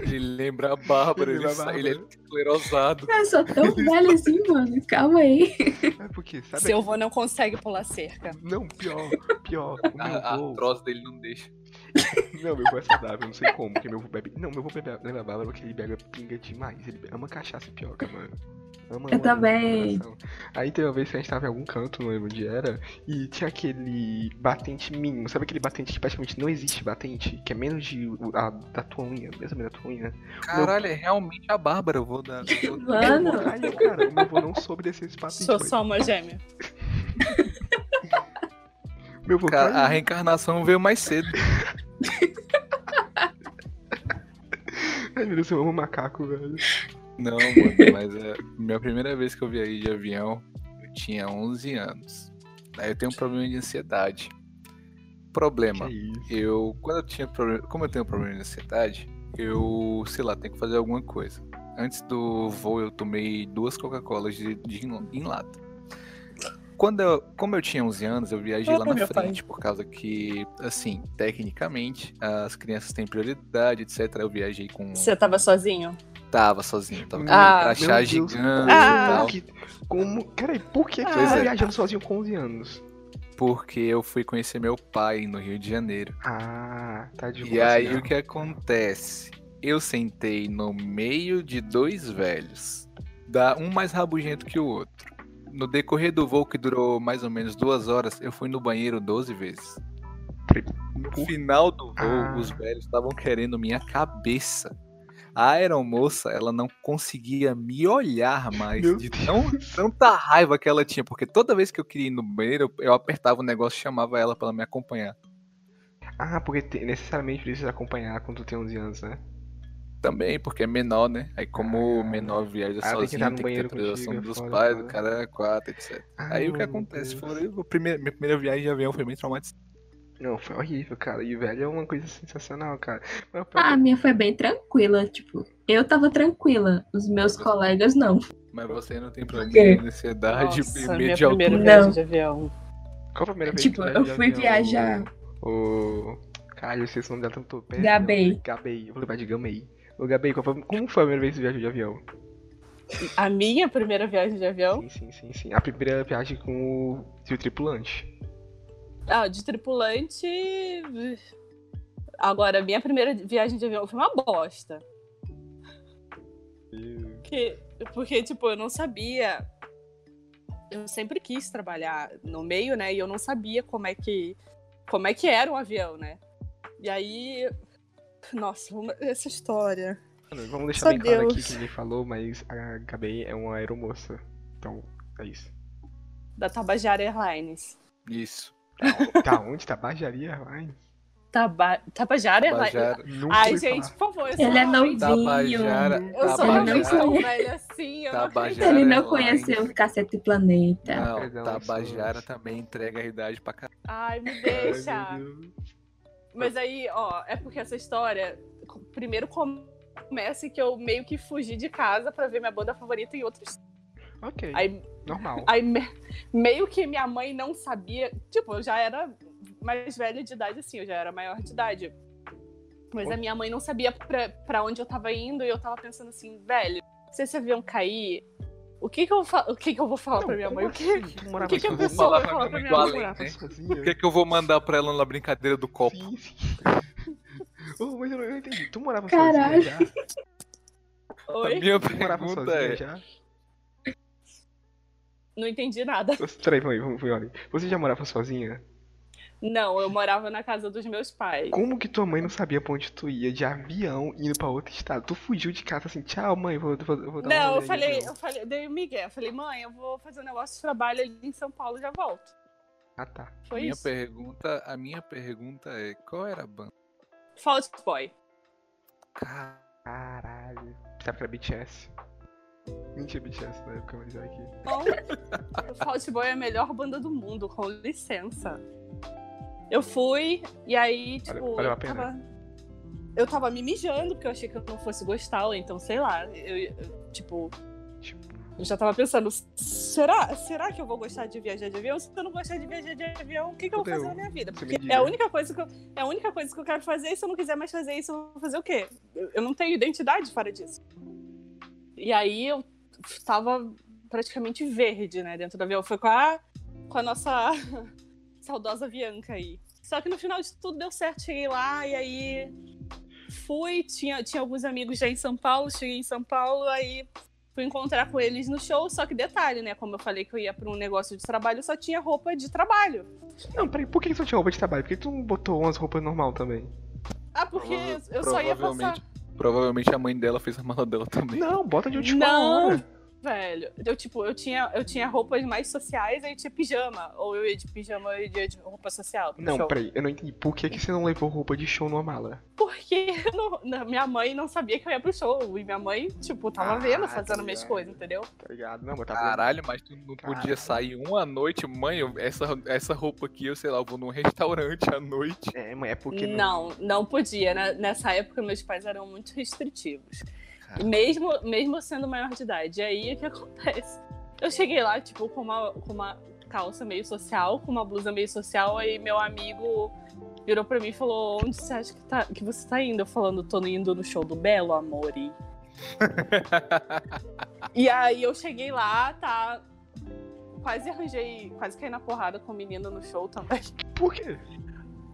S3: Ele lembra a Bárbara,
S1: Ele
S3: ele,
S1: a
S3: sa- ele é
S1: Bárbara.
S3: esclerosado.
S2: eu sou tão velho assim, mano. Calma aí.
S1: É porque, sabe?
S4: Seu avô não consegue pular cerca.
S1: Não, pior, pior. O meu
S3: A, a
S1: vô.
S3: troça dele não deixa.
S1: Não, meu avô é saudável, não sei como, porque meu avô bebe. Não, meu avô bebe lembra a Bárbara porque ele bebe pinga demais. Ele ama cachaça e pioca, mano. Ama,
S2: Eu também.
S1: Aí teve uma vez que a gente tava em algum canto, não lembro onde era, e tinha aquele batente mínimo. Sabe aquele batente que praticamente não existe batente? Que é menos de a, da tua unha, mesmo da tua unha.
S3: Caralho, é realmente a Bárbara, eu vou dar. eu vou-
S2: Mano,
S1: Caralho, cara, o meu avô não soube descer esse patente.
S4: Sou
S1: mas-
S4: só uma gêmea.
S1: Meu avô
S3: Cara, a reencarnação veio mais cedo.
S1: Ai, meu Deus, eu amo macaco, velho.
S3: Não, mano, mas é minha primeira vez que eu viajei de avião, eu tinha 11 anos. Aí eu tenho um problema de ansiedade. Problema, eu quando eu tinha problema, como eu tenho problema de ansiedade, eu, sei lá, tenho que fazer alguma coisa. Antes do voo eu tomei duas Coca-Colas de, de em lata. Quando eu, como eu tinha 11 anos, eu viajei
S4: Ah,
S3: lá na
S4: meu pai.
S3: frente, por causa que, assim, tecnicamente, as crianças têm prioridade, etc. Eu viajei com.
S4: Você tava sozinho?
S3: Tava sozinho, tava com
S4: Ah.
S3: um crachá gigante
S1: como
S3: e tal.
S1: que- Como. Peraí, por que, que
S4: Pois
S1: você tá
S3: é.
S1: viajando sozinho com 11 anos?
S3: Porque eu fui conhecer meu pai no Rio de Janeiro.
S1: Ah, tá de
S3: E
S1: boa,
S3: aí
S1: assim,
S3: o que acontece? Eu sentei no meio de dois velhos, da um mais rabugento que o outro. No decorrer do voo, que durou mais ou menos duas horas, eu fui no banheiro 12 vezes. No final do voo,
S1: Ah.
S3: os velhos estavam querendo minha cabeça. A aeromoça, ela não conseguia me olhar mais
S1: Meu
S3: de tão, tanta raiva que ela tinha, porque toda vez que eu queria ir no banheiro, eu- apertava o negócio e chamava ela pra ela me acompanhar.
S1: Ah, porque te- necessariamente precisa acompanhar quando tu tem 11 anos, né?
S3: Também, porque é menor, né? Aí como
S1: Ah.
S3: o menor viaja
S1: Ah, tem que
S3: sozinho,
S1: entrar no
S3: tem que ter autorização
S1: contigo,
S3: dos pais, do cara é quatro, etc. Aí o que acontece? Foi a primeira, minha primeira viagem de avião foi bem traumatizante.
S1: Não, foi horrível, cara. E velho é uma coisa sensacional, cara. Mas,
S2: Ah, a minha foi bem tranquila. Tipo, eu tava tranquila. Os meus colegas não.
S3: Mas você não tem problema de ansiedade
S4: Nossa,
S3: e medo de altura.
S2: Não.
S4: de avião.
S1: qual a primeira vez
S2: Tipo,
S1: que
S2: eu fui
S1: avião?
S2: viajar.
S1: O. Caralho, eu sei se o nome dela tanto perto.
S2: Gabei.
S1: Gabei. Eu vou levar de Gamei. Gabei, qual foi- como foi a primeira vez que tu viajou de avião?
S4: A minha primeira viagem de avião?
S1: Sim, sim, sim, sim. A primeira viagem com o seu tripulante.
S4: Ah, de tripulante. Agora, a minha primeira viagem de avião foi uma bosta. Porque, porque, tipo, eu não sabia. Eu sempre quis trabalhar no meio, né? E eu não sabia como é que. Como é que era um avião, né? E aí. Nossa, uma- essa história.
S1: Vamos deixar
S4: Só
S1: bem claro aqui
S4: Deus.
S1: que ninguém falou, mas a Gabei é uma aeromoça. Então, é isso.
S4: Da Tabajara Airlines.
S3: Isso.
S1: Tá onde? Tá Bajaria Airlines?
S4: Taba... Tabajara Airlines. Ai, gente,
S1: falar.
S4: por favor.
S2: Ele é novinho.
S3: Tabajara.
S4: Eu sou
S2: Ele não
S4: realmente tão
S2: conhece.
S4: velha assim. Eu não
S3: Tabajara.
S2: Ele não conheceu o Cacete Planeta.
S3: Não, Tabajara também entrega a idade pra caralho.
S4: Ai, me
S1: Ai,
S4: deixa.
S1: meu Deus.
S4: Mas aí, ó, é porque essa história. Primeiro começa que eu meio que fugi de casa pra ver minha banda favorita em outros.
S1: Ok,
S4: Aí,
S1: normal.
S4: aí me- meio que minha mãe não sabia. Tipo, eu já era mais velha de idade, assim, eu já era maior de idade. Mas a minha mãe não sabia pra, pra onde eu tava indo e eu tava pensando assim, velho, se esse avião cair, O que que eu, fa... o que que eu vou falar pra minha mãe? O que,
S1: assim?
S4: O que, que a pessoa vai
S3: Falar pra minha mãe
S1: Morava
S3: né?
S1: sozinha?
S3: O que, que eu vou mandar pra ela na brincadeira do copo?
S1: Sim, sim. Ô, mas eu não não entendi. Tu morava
S2: Caralho.
S1: sozinha já?
S3: A
S4: Oi?
S3: minha
S1: Tu morava
S3: pergunta
S1: sozinha
S3: é.
S1: já?
S4: Não entendi nada.
S1: Peraí, vamos vamos ver. Você já morava sozinha?
S4: Não, eu morava na casa dos meus pais.
S1: Como que tua mãe não sabia pra onde tu ia de avião indo pra outro estado? Tu fugiu de casa assim, tchau mãe, vou, vou, vou dar uma
S4: Não, eu
S1: rolê aí,
S4: falei,
S1: não.
S4: eu falei, dei o Miguel, eu falei, mãe, eu vou fazer um negócio de trabalho ali em São Paulo e já volto.
S1: Ah tá.
S4: Foi
S3: minha
S4: isso.
S3: pergunta, a minha pergunta é, qual era a banda?
S4: Fault Boy.
S1: Caralho. Sabe que era BTS? Nem tinha BTS na época, mas aqui.
S4: Então, o Fault Boy é a melhor banda do mundo, com licença. Eu fui, e aí, tipo,
S1: valeu a
S4: eu,
S1: pena?
S4: tava, eu tava me mijando, porque eu achei que eu não fosse gostar, então, sei lá, eu, eu, tipo,
S1: Tipo,
S4: eu já tava pensando, será, será que eu vou gostar de viajar de avião? Se eu não gostar de viajar de avião, o que, que eu vou fazer na minha vida? Porque é a única coisa que eu, é a única coisa que eu quero fazer, e se eu não quiser mais fazer isso, eu vou fazer o quê? Eu, eu não tenho identidade fora disso. E aí eu tava praticamente verde, né, dentro do avião. Foi com a, com a nossa saudosa Bianca aí. Só que no final de tudo deu certo, cheguei lá e aí fui, tinha, tinha alguns amigos já em São Paulo, cheguei em São Paulo, aí fui encontrar com eles no show, só que detalhe, né, como eu falei que eu ia pra um negócio de trabalho, eu só tinha roupa de trabalho.
S1: Não, peraí, por que você tinha roupa de trabalho? Por que tu não botou umas roupas normal também?
S4: Ah, porque
S3: Prova-
S4: eu só ia passar.
S3: provavelmente- Provavelmente a mãe dela fez a mala dela também.
S1: Não, bota de última
S4: Não.
S1: hora.
S4: Velho, eu tipo, eu tinha, eu tinha roupas mais sociais, aí tinha pijama. Ou eu ia de pijama, ou eu ia de roupa social.
S1: Não,
S4: show.
S1: peraí, eu não entendi. Por que, que você não levou roupa de show numa mala?
S4: Porque não- não- minha mãe não sabia que eu ia pro show. E minha mãe, tipo, tava
S1: Ah,
S4: vendo,
S1: tá
S4: fazendo minhas coisas, entendeu?
S1: Tá ligado? Não, mas tava.
S3: Caralho, mas tu não
S1: Caralho.
S3: podia sair uma noite, mãe, essa, essa roupa aqui, eu sei lá, eu vou num restaurante à noite.
S1: É, mas é porque.
S4: Não, não podia. né? Nessa época, meus pais eram muito restritivos.
S3: Cara.
S4: Mesmo, mesmo sendo maior de idade. E aí, o que acontece? Eu cheguei lá, tipo, com uma, com uma calça meio social, com uma blusa meio social, aí meu amigo virou pra mim e falou, onde você acha que, tá, que você tá indo? Eu falando, tô indo no show do Belo, amore. e aí eu cheguei lá, tá... Quase arranjei, quase caí na porrada com o menino no show também.
S1: Por quê?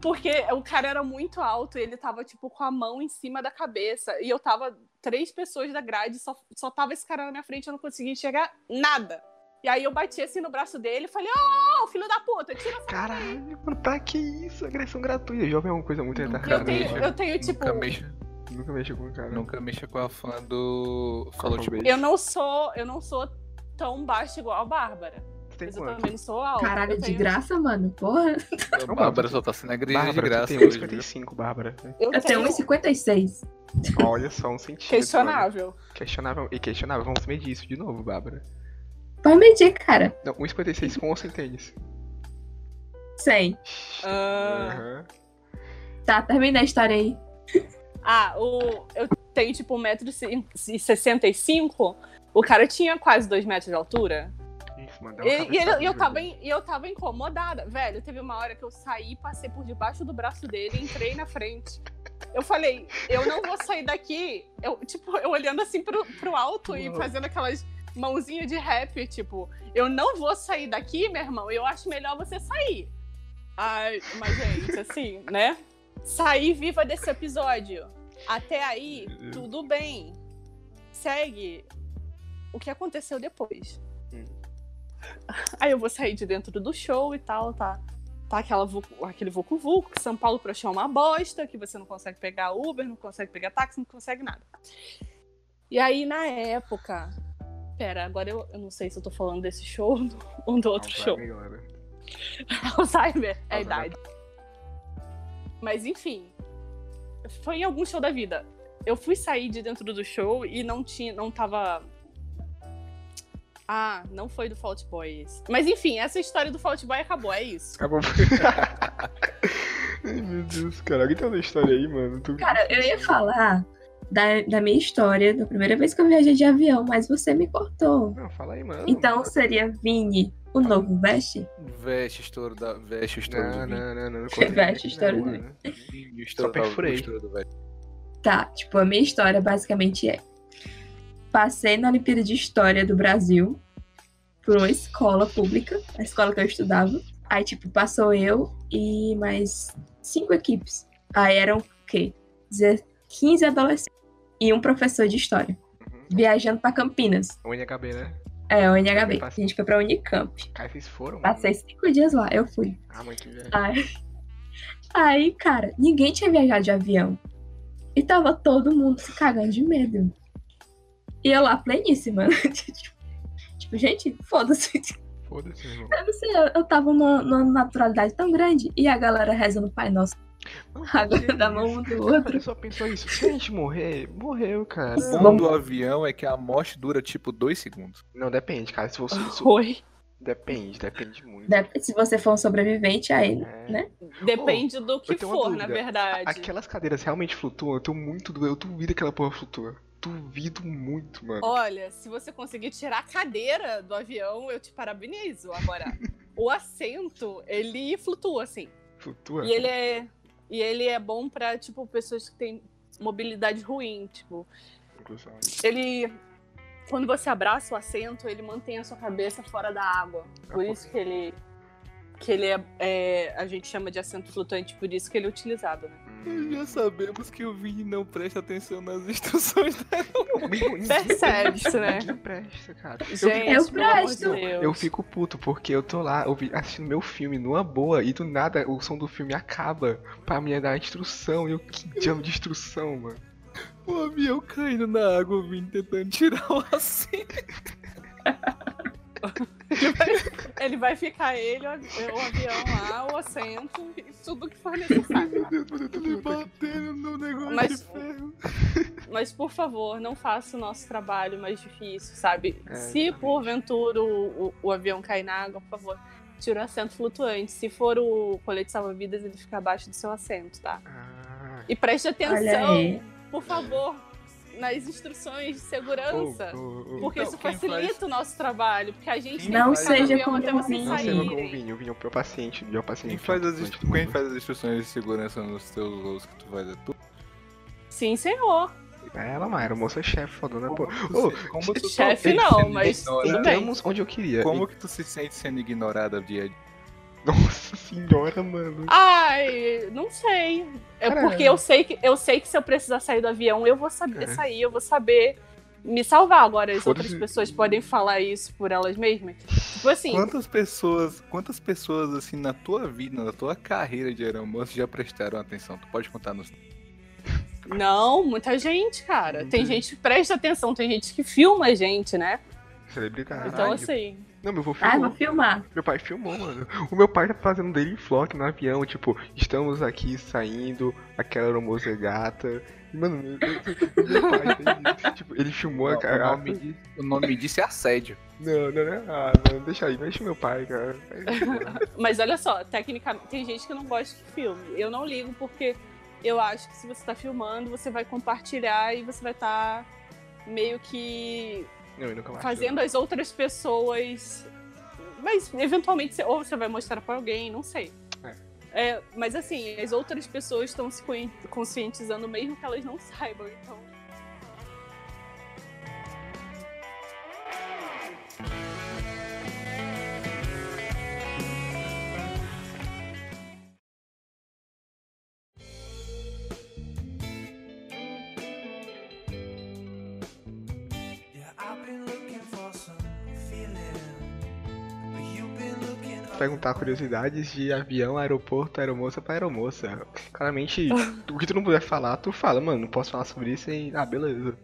S4: Porque o cara era muito alto e ele tava, tipo, com a mão em cima da cabeça. E eu tava três pessoas da grade, só, só tava esse cara na minha frente, eu não conseguia enxergar nada. E aí eu bati assim no braço dele e falei, ô, filho da puta, tira essa.
S1: Caralho, mano, pra que isso? Agressão gratuita. Jovem é uma coisa muito retardada.
S4: Eu tenho,
S3: mexa.
S4: eu tenho, tipo.
S3: Nunca mexa,
S1: Nunca mexeu com o cara.
S3: nunca mexa com a fã do
S1: Alphabet.
S3: Boy.
S4: Eu não sou. Eu não sou tão baixa igual a Bárbara.
S1: Tem
S4: Mas eu
S1: quanto?
S4: também não sou alta.
S2: Caralho,
S4: eu
S2: de
S4: tenho,
S2: graça, mano. Porra.
S3: A Bárbara só tá sendo agredida de graça hoje, viu?
S1: 1,55, Bárbara.
S4: Eu
S2: Eu tenho
S4: tenho
S2: 1,56.
S1: Olha só, um centímetro.
S4: questionável.
S1: olha. Questionável. E questionável. Vamos medir isso de novo, Bárbara.
S2: Pode medir, cara.
S1: Não, 1,56 com ou sem tênis.
S2: 100.
S4: Ah,
S1: Aham.
S2: Tá, termina a história aí.
S4: ah, o, eu tenho tipo 1,65m. O cara tinha quase 2 metros de altura. E, e ele- e eu, tava, e eu tava incomodada. Velho, teve uma hora que eu saí, passei por debaixo do braço dele e entrei na frente. Eu falei, eu não vou sair daqui. Eu, tipo, eu olhando assim pro, pro alto e
S1: Uau.
S4: fazendo aquelas mãozinhas de rap, tipo, eu não vou sair daqui, meu irmão. Eu acho melhor você sair. Ai, mas, gente, assim, né? Sair viva desse episódio. Até aí, tudo bem. Segue o que aconteceu depois. Aí eu vou sair de dentro do show e tal, tá? Tá aquela aquele vucu vucu, que São Paulo pro show é uma bosta, que você não consegue pegar Uber, não consegue pegar táxi, não consegue nada. E aí, na época. Pera, agora eu, eu não sei se eu tô falando desse show ou do outro show.
S1: Alzheimer, galera.
S4: Alzheimer, é a idade. Mas enfim, foi em algum show da vida. Eu fui sair de dentro do show e não tinha, não tava. Ah, não foi do Fault Boy esse. Mas enfim, essa história do Fault Boy acabou, é isso.
S1: Acabou. Ai, meu Deus, cara. Alguém tem uma história aí, mano? Tu-
S2: Cara, eu ia falar da, da minha história, da primeira vez que eu viajei de avião, mas você me cortou.
S1: Não, fala aí, mano.
S2: Então seria Vini, o novo Veste?
S3: Veste estouro da. Veste estouro
S1: Não,
S3: do
S1: não, não, não. não
S2: Veste
S1: não,
S2: do
S1: mano.
S3: Estouro da-
S1: perfurei.
S3: estouro do Veste.
S2: Tá, tipo, a minha história basicamente é. Passei na Olimpíada de História do Brasil por uma escola pública, a escola que eu estudava. Aí, tipo, passou eu e mais cinco equipes. Aí eram o quê? Deze- 15 adolescentes e um professor de história.
S1: Uhum.
S2: Viajando pra Campinas.
S1: O NHB, né?
S2: É, o NHB. A gente foi pra Unicamp.
S1: Aí vocês foram? mano?
S2: Passei cinco dias lá, eu fui.
S1: Ah, mãe, que.
S2: Aí, aí, cara, ninguém tinha viajado de avião. E tava todo mundo se cagando de medo. E eu lá, pleníssima. tipo, tipo, gente, foda-se.
S1: Foda-se, irmão.
S2: Eu não sei, eu, eu tava numa, numa naturalidade tão grande. E a galera rezando Pai Nosso, agora da mão um do outro.
S1: Eu só pensou isso. Se a gente morrer, morreu, cara.
S3: O bom do avião é que a morte dura tipo dois segundos.
S1: Não, depende, cara. Se você.
S4: Oi.
S1: Depende, depende muito.
S2: Dep- Se você for um sobrevivente, aí,
S1: É.
S2: né?
S4: Depende do que
S1: tenho
S4: for, na verdade.
S1: Aquelas cadeiras realmente flutuam? Eu tô muito doido. Eu duvido que aquela porra flutua. Duvido muito, mano.
S4: Olha, se você conseguir tirar a cadeira do avião, eu te parabenizo. Agora, o assento, ele flutua, assim.
S1: Flutua?
S4: E ele é, e ele é bom pra, tipo, pessoas que têm mobilidade ruim. Tipo, ele. Quando você abraça o assento, ele mantém a sua cabeça fora da água. Por
S1: Ah,
S4: isso que ele. Que ele é, é- A gente chama de assento flutuante, por isso que ele é utilizado, né?
S3: Já sabemos que o Vini não presta atenção nas instruções
S4: Percebe-se, né?
S1: Ninguém presta, cara.
S4: Gente,
S2: Eu
S4: amor de
S2: presto.
S4: Deus.
S1: Eu fico puto porque eu tô lá eu assistindo meu filme numa boa e do nada o som do filme acaba pra mim dar a instrução. E eu que diabo de instrução, mano.
S3: O avião caindo na água, o Vini tentando tirar o assento.
S4: Ele vai ficar ele, o avi- o avião lá, o assento e tudo que for necessário.
S3: Ele batendo no negócio
S4: Mas-
S3: de ferro.
S4: Mas, por favor, não faça o nosso trabalho mais difícil, sabe?
S1: É,
S4: Se
S1: exatamente.
S4: porventura o, o, o avião cair na água, por favor, tira o assento flutuante. Se for o colete salva-vidas, ele fica abaixo do seu assento, tá?
S1: Ah.
S4: E preste atenção, por favor, nas instruções de segurança.
S1: Oh, oh.
S4: Porque
S3: Então,
S4: isso facilita
S3: faz-
S4: o nosso trabrabalho. Porque a gente
S2: Não
S4: que
S2: seja como
S4: até
S2: o
S4: vocês
S2: Vini.
S1: Não sei como o
S4: saírem.
S1: Vinho, o Vinho é o meu paciente, meu paciente.
S3: Quem faz, as,
S1: antes
S3: instru- quem faz as instruções de segurança nos teus voos que tu faz é tu?
S4: Sim, senhor.
S1: É ela, Mayra, moça-chefe, fodona, pô.
S3: Como
S1: Ô,
S3: tu se- como tu se
S4: Chefe não, mas
S3: ignorada?
S4: tudo bem.
S1: Onde eu queria.
S3: Como que tu se sente sendo ignorada dia a dia?
S1: Nossa senhora, mano.
S4: Ai, não sei. É
S1: Cara,
S4: porque eu sei que eu sei que se eu precisar sair do avião, eu vou saber
S1: É.
S4: sair, eu vou saber me salvar. Agora as outras pessoas podem falar isso por elas mesmas. Tipo assim,
S3: Quantas pessoas, quantas pessoas assim na tua vida, na tua carreira de aeromoço já prestaram atenção? Tu pode contar nos
S4: não, muita gente, cara. Tem gente que presta atenção, tem gente que filma a gente, né?
S1: Celebridade.
S4: Então assim,
S1: Não, meu avô
S2: Ah,
S1: filmou.
S2: vou filmar.
S1: Meu pai filmou, mano. O meu pai tá fazendo daily vlog no avião, tipo, estamos aqui saindo, aquela aeromoça é gata. Mano, meu, meu- meu pai isso. Tipo, ele filmou a
S3: o,
S1: cara.
S3: nome disso, o nome disso é assédio.
S1: Não, não, não. Ah, não, deixa aí, deixa meu pai, cara.
S4: mas olha só, tecnicamente tem gente que não gosta de filme. Eu não ligo porque eu acho que se você tá filmando, você vai compartilhar e você vai estar meio que
S1: Não,
S4: fazendo as outras pessoas. Mas eventualmente, ou você vai mostrar pra alguém, não sei. É, mas assim, as outras pessoas estão se consci- conscientizando mesmo que elas não saibam, então.
S1: Perguntar curiosidades de avião, aeroporto, aeromoça pra aeromoça. Claramente, o que tu não puder falar, tu fala, mano, não posso falar sobre isso e. Ah, beleza.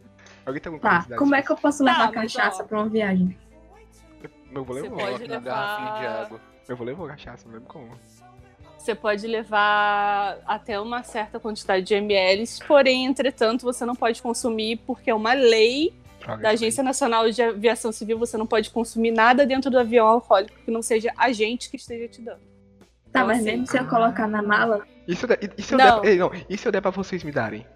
S1: Alguém tem alguma
S2: Tá,
S1: curiosidade?
S2: como é que eu posso levar
S4: Tá,
S2: cachaça
S4: ó.
S2: pra uma viagem?
S1: Meu vou levar.
S3: na
S4: levar-
S3: garrafinha de água.
S1: Eu vou levar cachaça, não lembro como.
S4: Você pode levar até uma certa quantidade de ml, porém, entretanto, você não pode consumir porque é uma lei
S1: Droga,
S4: da Agência Nacional de Aviação Civil, você não pode consumir nada dentro do avião alcoólico que não seja a gente que esteja te dando.
S2: Tá,
S4: Então,
S2: mas
S4: assim,
S2: mesmo se eu colocar na mala,
S1: E se eu der, se eu
S4: Não.
S1: der, não, e se eu der pra vocês me darem?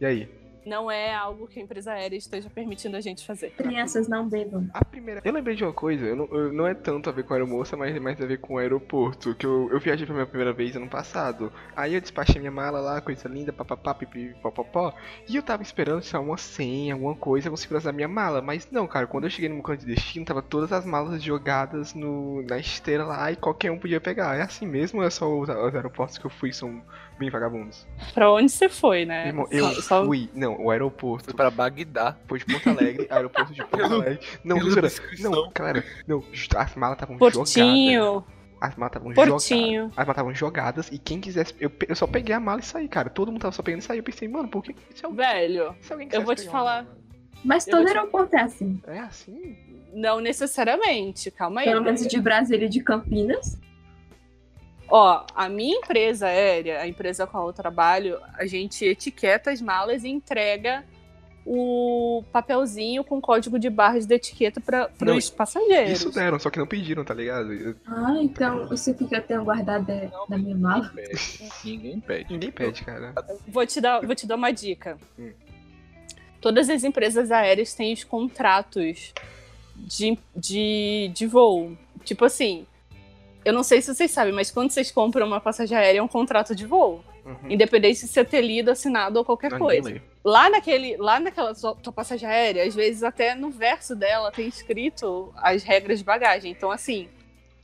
S1: E aí?
S4: Não é algo que a empresa aérea esteja permitindo a gente fazer.
S2: Crianças não bebam.
S1: A primeira. Eu lembrei de uma coisa, eu não, eu- não é tanto a ver com a aeromoça, mas é mais a ver com o aeroporto. Que eu, eu viajei pela minha primeira vez ano passado. Aí eu despachei minha mala lá, coisa linda, papapá, pipi, popopó. E eu tava esperando, sei lá, uma senha, alguma coisa com segurança da minha mala. Mas não, cara, quando eu cheguei no meu canto de destino, tava todas as malas jogadas no, na esteira lá e qualquer um podia pegar. É assim mesmo é só os, os aeroportos que eu fui são bem vagabundos?
S4: Pra onde você foi, né?
S1: Irmão, eu
S4: Só- só-
S1: fui. Não, o aeroporto.
S3: Foi pra Bagdá.
S1: Foi de Porto Alegre, aeroporto de Porto Alegre. Não, jura, não, cara, não, as malas estavam jogadas.
S4: Portinho.
S1: As malas estavam jogadas. As malas estavam jogadas e quem quisesse. Eu, eu só peguei a mala e saí, cara. Todo mundo tava só pegando e saí. Eu pensei, mano, por que. Se alguém,
S4: Velho,
S1: se alguém
S4: eu vou te
S1: uma
S4: falar.
S1: mala-
S2: Mas todo
S4: te-
S2: aeroporto é assim.
S1: É assim?
S4: não necessariamente, calma aí.
S2: Pelo menos de Brasília e de Campinas.
S4: Ó, a minha empresa aérea, a empresa com a qual eu trabalho, a gente etiqueta as malas e entrega o papelzinho com código de barras de etiqueta para os passageiros.
S1: Isso deram, só que não pediram, tá ligado?
S2: Ah, então isso que eu tenho guardado da, da minha mala.
S3: Ninguém pede. Ninguém pede.
S1: ninguém pede, cara.
S4: Vou te dar, vou te dar uma dica.
S1: Hum.
S4: Todas as empresas aéreas têm os contratos de, de, de voo. Tipo assim, eu não sei se vocês sabem, mas quando vocês compram uma passagem aérea, é um contrato de voo.
S1: Uhum.
S4: Independente se você ter lido, assinado ou qualquer
S1: Não,
S4: coisa.
S1: lê.
S4: Lá naquele, lá naquela tua passagem aérea, às vezes até no verso dela tem escrito as regras de bagagem. Então, assim,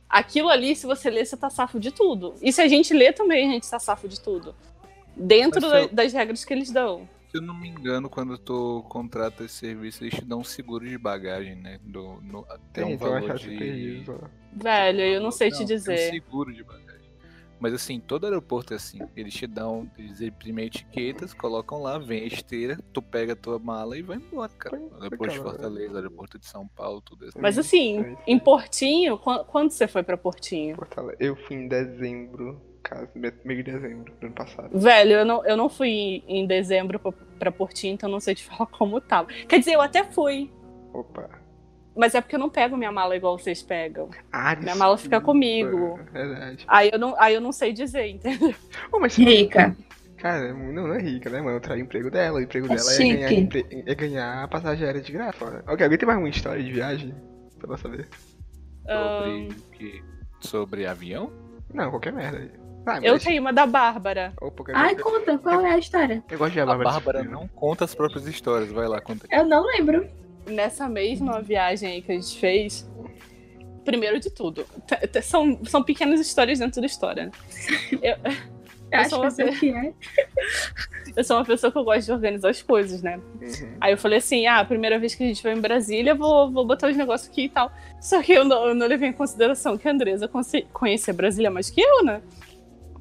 S4: aquilo ali, se você ler, você tá safo de tudo. E se a gente lê também, a gente tá safo de tudo. Dentro da- das regras que eles dão.
S3: Se eu não me engano, quando tu contrata esse serviço, eles te dão um seguro de bagagem, né? Do, no, tem
S1: Tem,
S3: um valor de...
S4: Velho, eu não sei te
S3: Tem um
S4: dizer.
S3: seguro de bagagem. Mas assim, todo aeroporto é assim. Eles te dão, eles imprimem etiquetas, colocam lá, vem a esteira, tu pega a tua mala e vai embora, cara.
S1: Foi- foi
S3: Aeroporto de. Fortaleza, aeroporto de São Paulo, tudo isso.
S4: Mas assim,
S1: Sei, sei.
S4: em Portinho, quan- quando você foi pra Portinho?
S1: Porto Alegre. Eu fui em dezembro, caso, me- meio de dezembro do ano passado.
S4: Velho, eu não, eu não fui em dezembro pra, pra Portinho, então não sei te falar como tava. Quer dizer, eu até fui.
S1: Opa.
S4: Mas é porque eu não pego minha mala igual vocês pegam.
S1: Ah,
S4: Minha mala fica comigo.
S1: Verdade.
S4: Aí eu não, aí eu não sei dizer, entendeu?
S1: Ô, mas
S2: Rica.
S1: Cara, não, não é rica, né, mano? Eu traí o emprego dela. O emprego
S2: É
S1: dela é ganhar, empre- é ganhar passagem aérea de graça. Ok, alguém tem mais uma história de viagem? Pra saber.
S3: Sobre o quê? Sobre avião?
S1: Não, qualquer merda. Ah,
S4: Eu tenho uma da Bárbara.
S1: Opa,
S2: Ai,
S1: gosto-
S2: conta, qual é a história?
S1: eu gosto de a
S3: A
S1: Bárbara.
S3: Bárbara
S1: sofrendo.
S3: não conta as próprias histórias. Vai lá, conta.
S2: Eu não lembro.
S4: Nessa mesma viagem aí que a gente fez, primeiro de tudo, t- t- são, são pequenas histórias dentro da história. né? Eu,
S2: Eu acho
S4: sou
S2: que eu sei
S4: uma
S2: o que é.
S4: eu sou uma pessoa que eu gosto de organizar as coisas, né?
S1: Uhum.
S4: Aí eu falei assim: ah, a primeira vez que a gente vai em Brasília, vou, vou botar os negócios aqui e tal. Só que eu não, eu não levei em consideração que a Andresa conhecia Brasília mais que eu, né?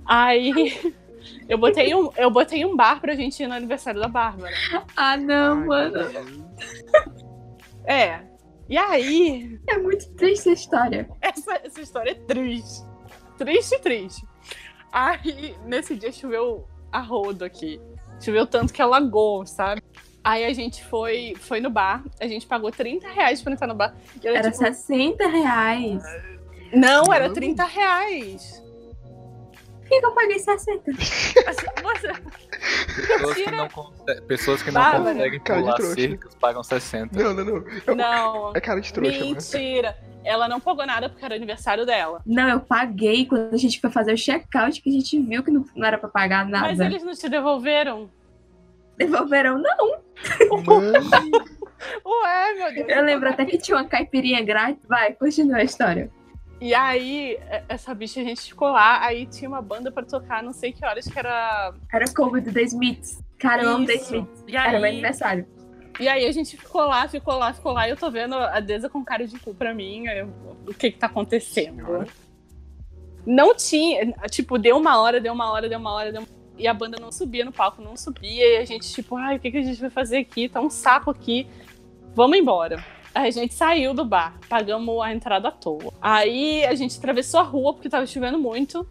S4: Aí eu botei um, eu botei um bar pra gente ir no aniversário da Bárbara.
S2: Ah, não,
S1: Ai,
S2: mano.
S4: É. E aí,
S2: É muito triste essa história.
S4: essa, essa história é triste. Triste, triste. Aí, nesse dia choveu a rodo aqui. Choveu tanto que alagou, sabe? Aí a gente foi, foi no bar, a gente pagou 30 reais pra entrar no bar. Era,
S2: Era
S4: tipo,
S2: 60 reais.
S4: Não, era
S1: Não.
S4: 30 reais.
S2: Por que, que eu paguei 60?
S4: Assim, Você...
S3: Pessoas que não, conse- pessoas que não conseguem
S1: Cara
S3: pular
S1: trouxa.
S3: cercas pagam 60.
S1: Não, não, não. Eu-
S4: Não,
S1: É cara de trouxa, mano.
S4: mentira. Ela não pagou nada porque era aniversário dela.
S2: Não, eu paguei quando a gente foi fazer o check-out que a gente viu que não, não era pra pagar nada.
S4: Mas eles não te devolveram?
S2: Devolveram, não.
S4: Ué, meu Deus.
S2: Eu lembro até que tinha uma caipirinha grátis. Vai, continua a história.
S4: E aí, e- essa bicha, a gente ficou lá, aí tinha uma banda pra tocar, não sei que horas que era.
S2: Era cover do The Smiths. Cara, eu amo The. Smiths.
S4: E
S2: Era meu
S4: aí,
S2: aniversário.
S4: e aí a gente ficou lá, ficou lá, ficou lá, e eu tô vendo a Deza com cara de cu pra mim. aí eu- o que que tá acontecendo?
S1: Senhora.
S4: Não tinha, tipo, deu uma hora, deu uma hora, deu uma hora, deu uma... e a banda não subia no palco, não subia, e a gente, tipo, ai, o que, que a gente vai fazer aqui? Tá um saco aqui, vamos embora. Aí a gente saiu do bar, pagamos a entrada à toa. Aí a gente atravessou a rua porque tava chovendo muito.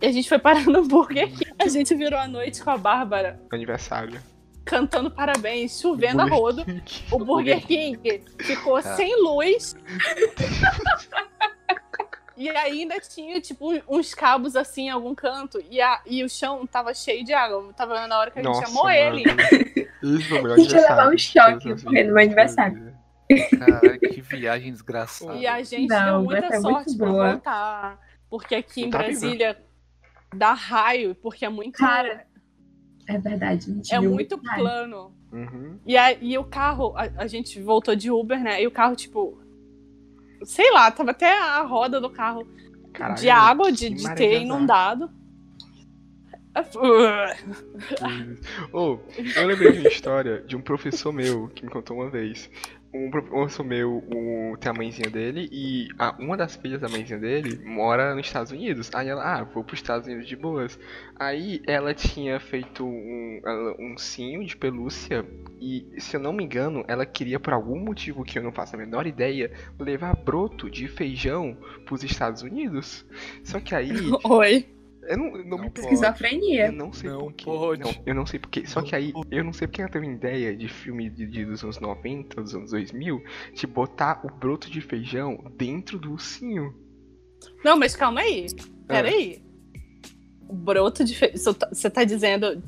S4: E a gente foi parar no Burger King. A gente virou a noite com a Bárbara
S1: aniversário.
S4: cantando parabéns, chovendo a rodo.
S1: King.
S4: O Burger King ficou
S3: Tá.
S4: sem luz. E ainda tinha, tipo, uns cabos assim em algum canto. E, a, e o chão tava cheio de água. Tava vendo na hora que a gente
S1: Nossa,
S4: ali.
S1: mano. Esse foi o melhor
S2: A gente ia levar um
S1: aniversário.
S2: choque no meu aniversário.
S3: Caralho, que viagem desgraçada.
S4: E a gente
S2: Não,
S4: deu muita
S2: é muito
S4: sorte pra
S2: boa.
S4: voltar. Porque aqui em
S1: Tá viva.
S4: Brasília dá raio, porque é muito.
S2: Cara, É verdade, a gente
S4: é
S2: viu
S4: muito
S2: raio.
S4: plano.
S1: Uhum.
S4: E, a- e o carro, a, a gente voltou de Uber, né? E o carro, tipo. Sei lá, tava até a roda do carro
S1: Caralho,
S4: de água, de, de ter inundado.
S1: Oh, eu lembrei de uma história de um professor meu que me contou uma vez. Um pro- professor meu um, tem a mãezinha dele e a- uma das filhas da mãezinha dele mora nos Estados Unidos. Aí ela, ah, vou pros Estados Unidos de boas. Aí ela tinha feito um, um cinho de pelúcia e, se eu não me engano, ela queria, por algum motivo que eu não faço a menor ideia, levar broto de feijão pros Estados Unidos. Só que aí,
S4: Oi.
S1: Eu não, não, me
S3: Não
S1: pergunte.
S2: Esquizofrenia.
S1: Eu não sei
S3: Não
S1: porquê.
S3: pode.
S1: Não, eu não sei porquê. Só que aí, eu não sei porque ela teve uma ideia de filme de, de- dos anos 90, dos anos 2000, de botar o broto de feijão dentro do ursinho.
S4: Não, mas calma aí.
S1: Ah.
S4: Peraí. O broto de. Fe... Você tá dizendo.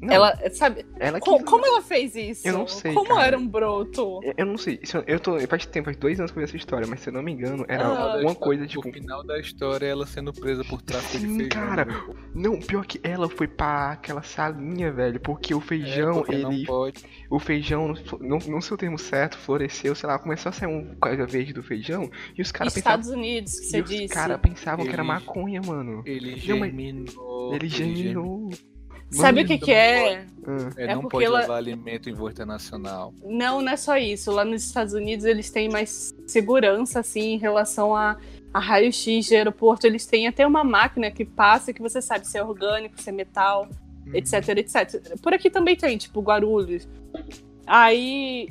S1: Não,
S4: Ela. Sabe.
S1: ela
S4: Co- como ela fez isso?
S1: Eu não sei,
S4: Como
S1: cara.
S4: era um broto?
S1: Eu- Eu não sei. se eu, eu tô. Faz tempo, faz dois anos que eu vi essa história, mas se eu não me engano, era
S4: Ah.
S1: alguma coisa tipo.
S3: O final da história é ela sendo presa por tráfico de
S1: Sim,
S3: feijão.
S1: cara. Não, pior que ela foi pra aquela salinha, velho, porque o
S3: É,
S1: feijão,
S3: porque não
S1: ele.
S3: pode.
S1: O feijão, não, não sei o termo certo, floresceu, sei lá, começou a sair um coisa verde do feijão, e os caras pensavam.
S4: Estados Unidos, que você
S1: E os
S4: disse.
S1: caras pensavam que era
S3: Ele-
S1: maconha, mano.
S3: Ele
S1: Não, mas-
S3: germinou.
S1: Ele germinou.
S4: Sabe o que, que é?
S3: É,
S4: É
S3: não pode
S4: ela-
S3: levar alimento em voo internacional.
S4: Não, não é só isso. Lá nos Estados Unidos eles têm mais segurança, assim, em relação a, a raio-x de aeroporto. Eles têm até uma máquina que passa que você sabe se é orgânico, se é metal,
S1: Uhum.
S4: etc, etc. Por aqui também tem, tipo, Guarulhos. Aí,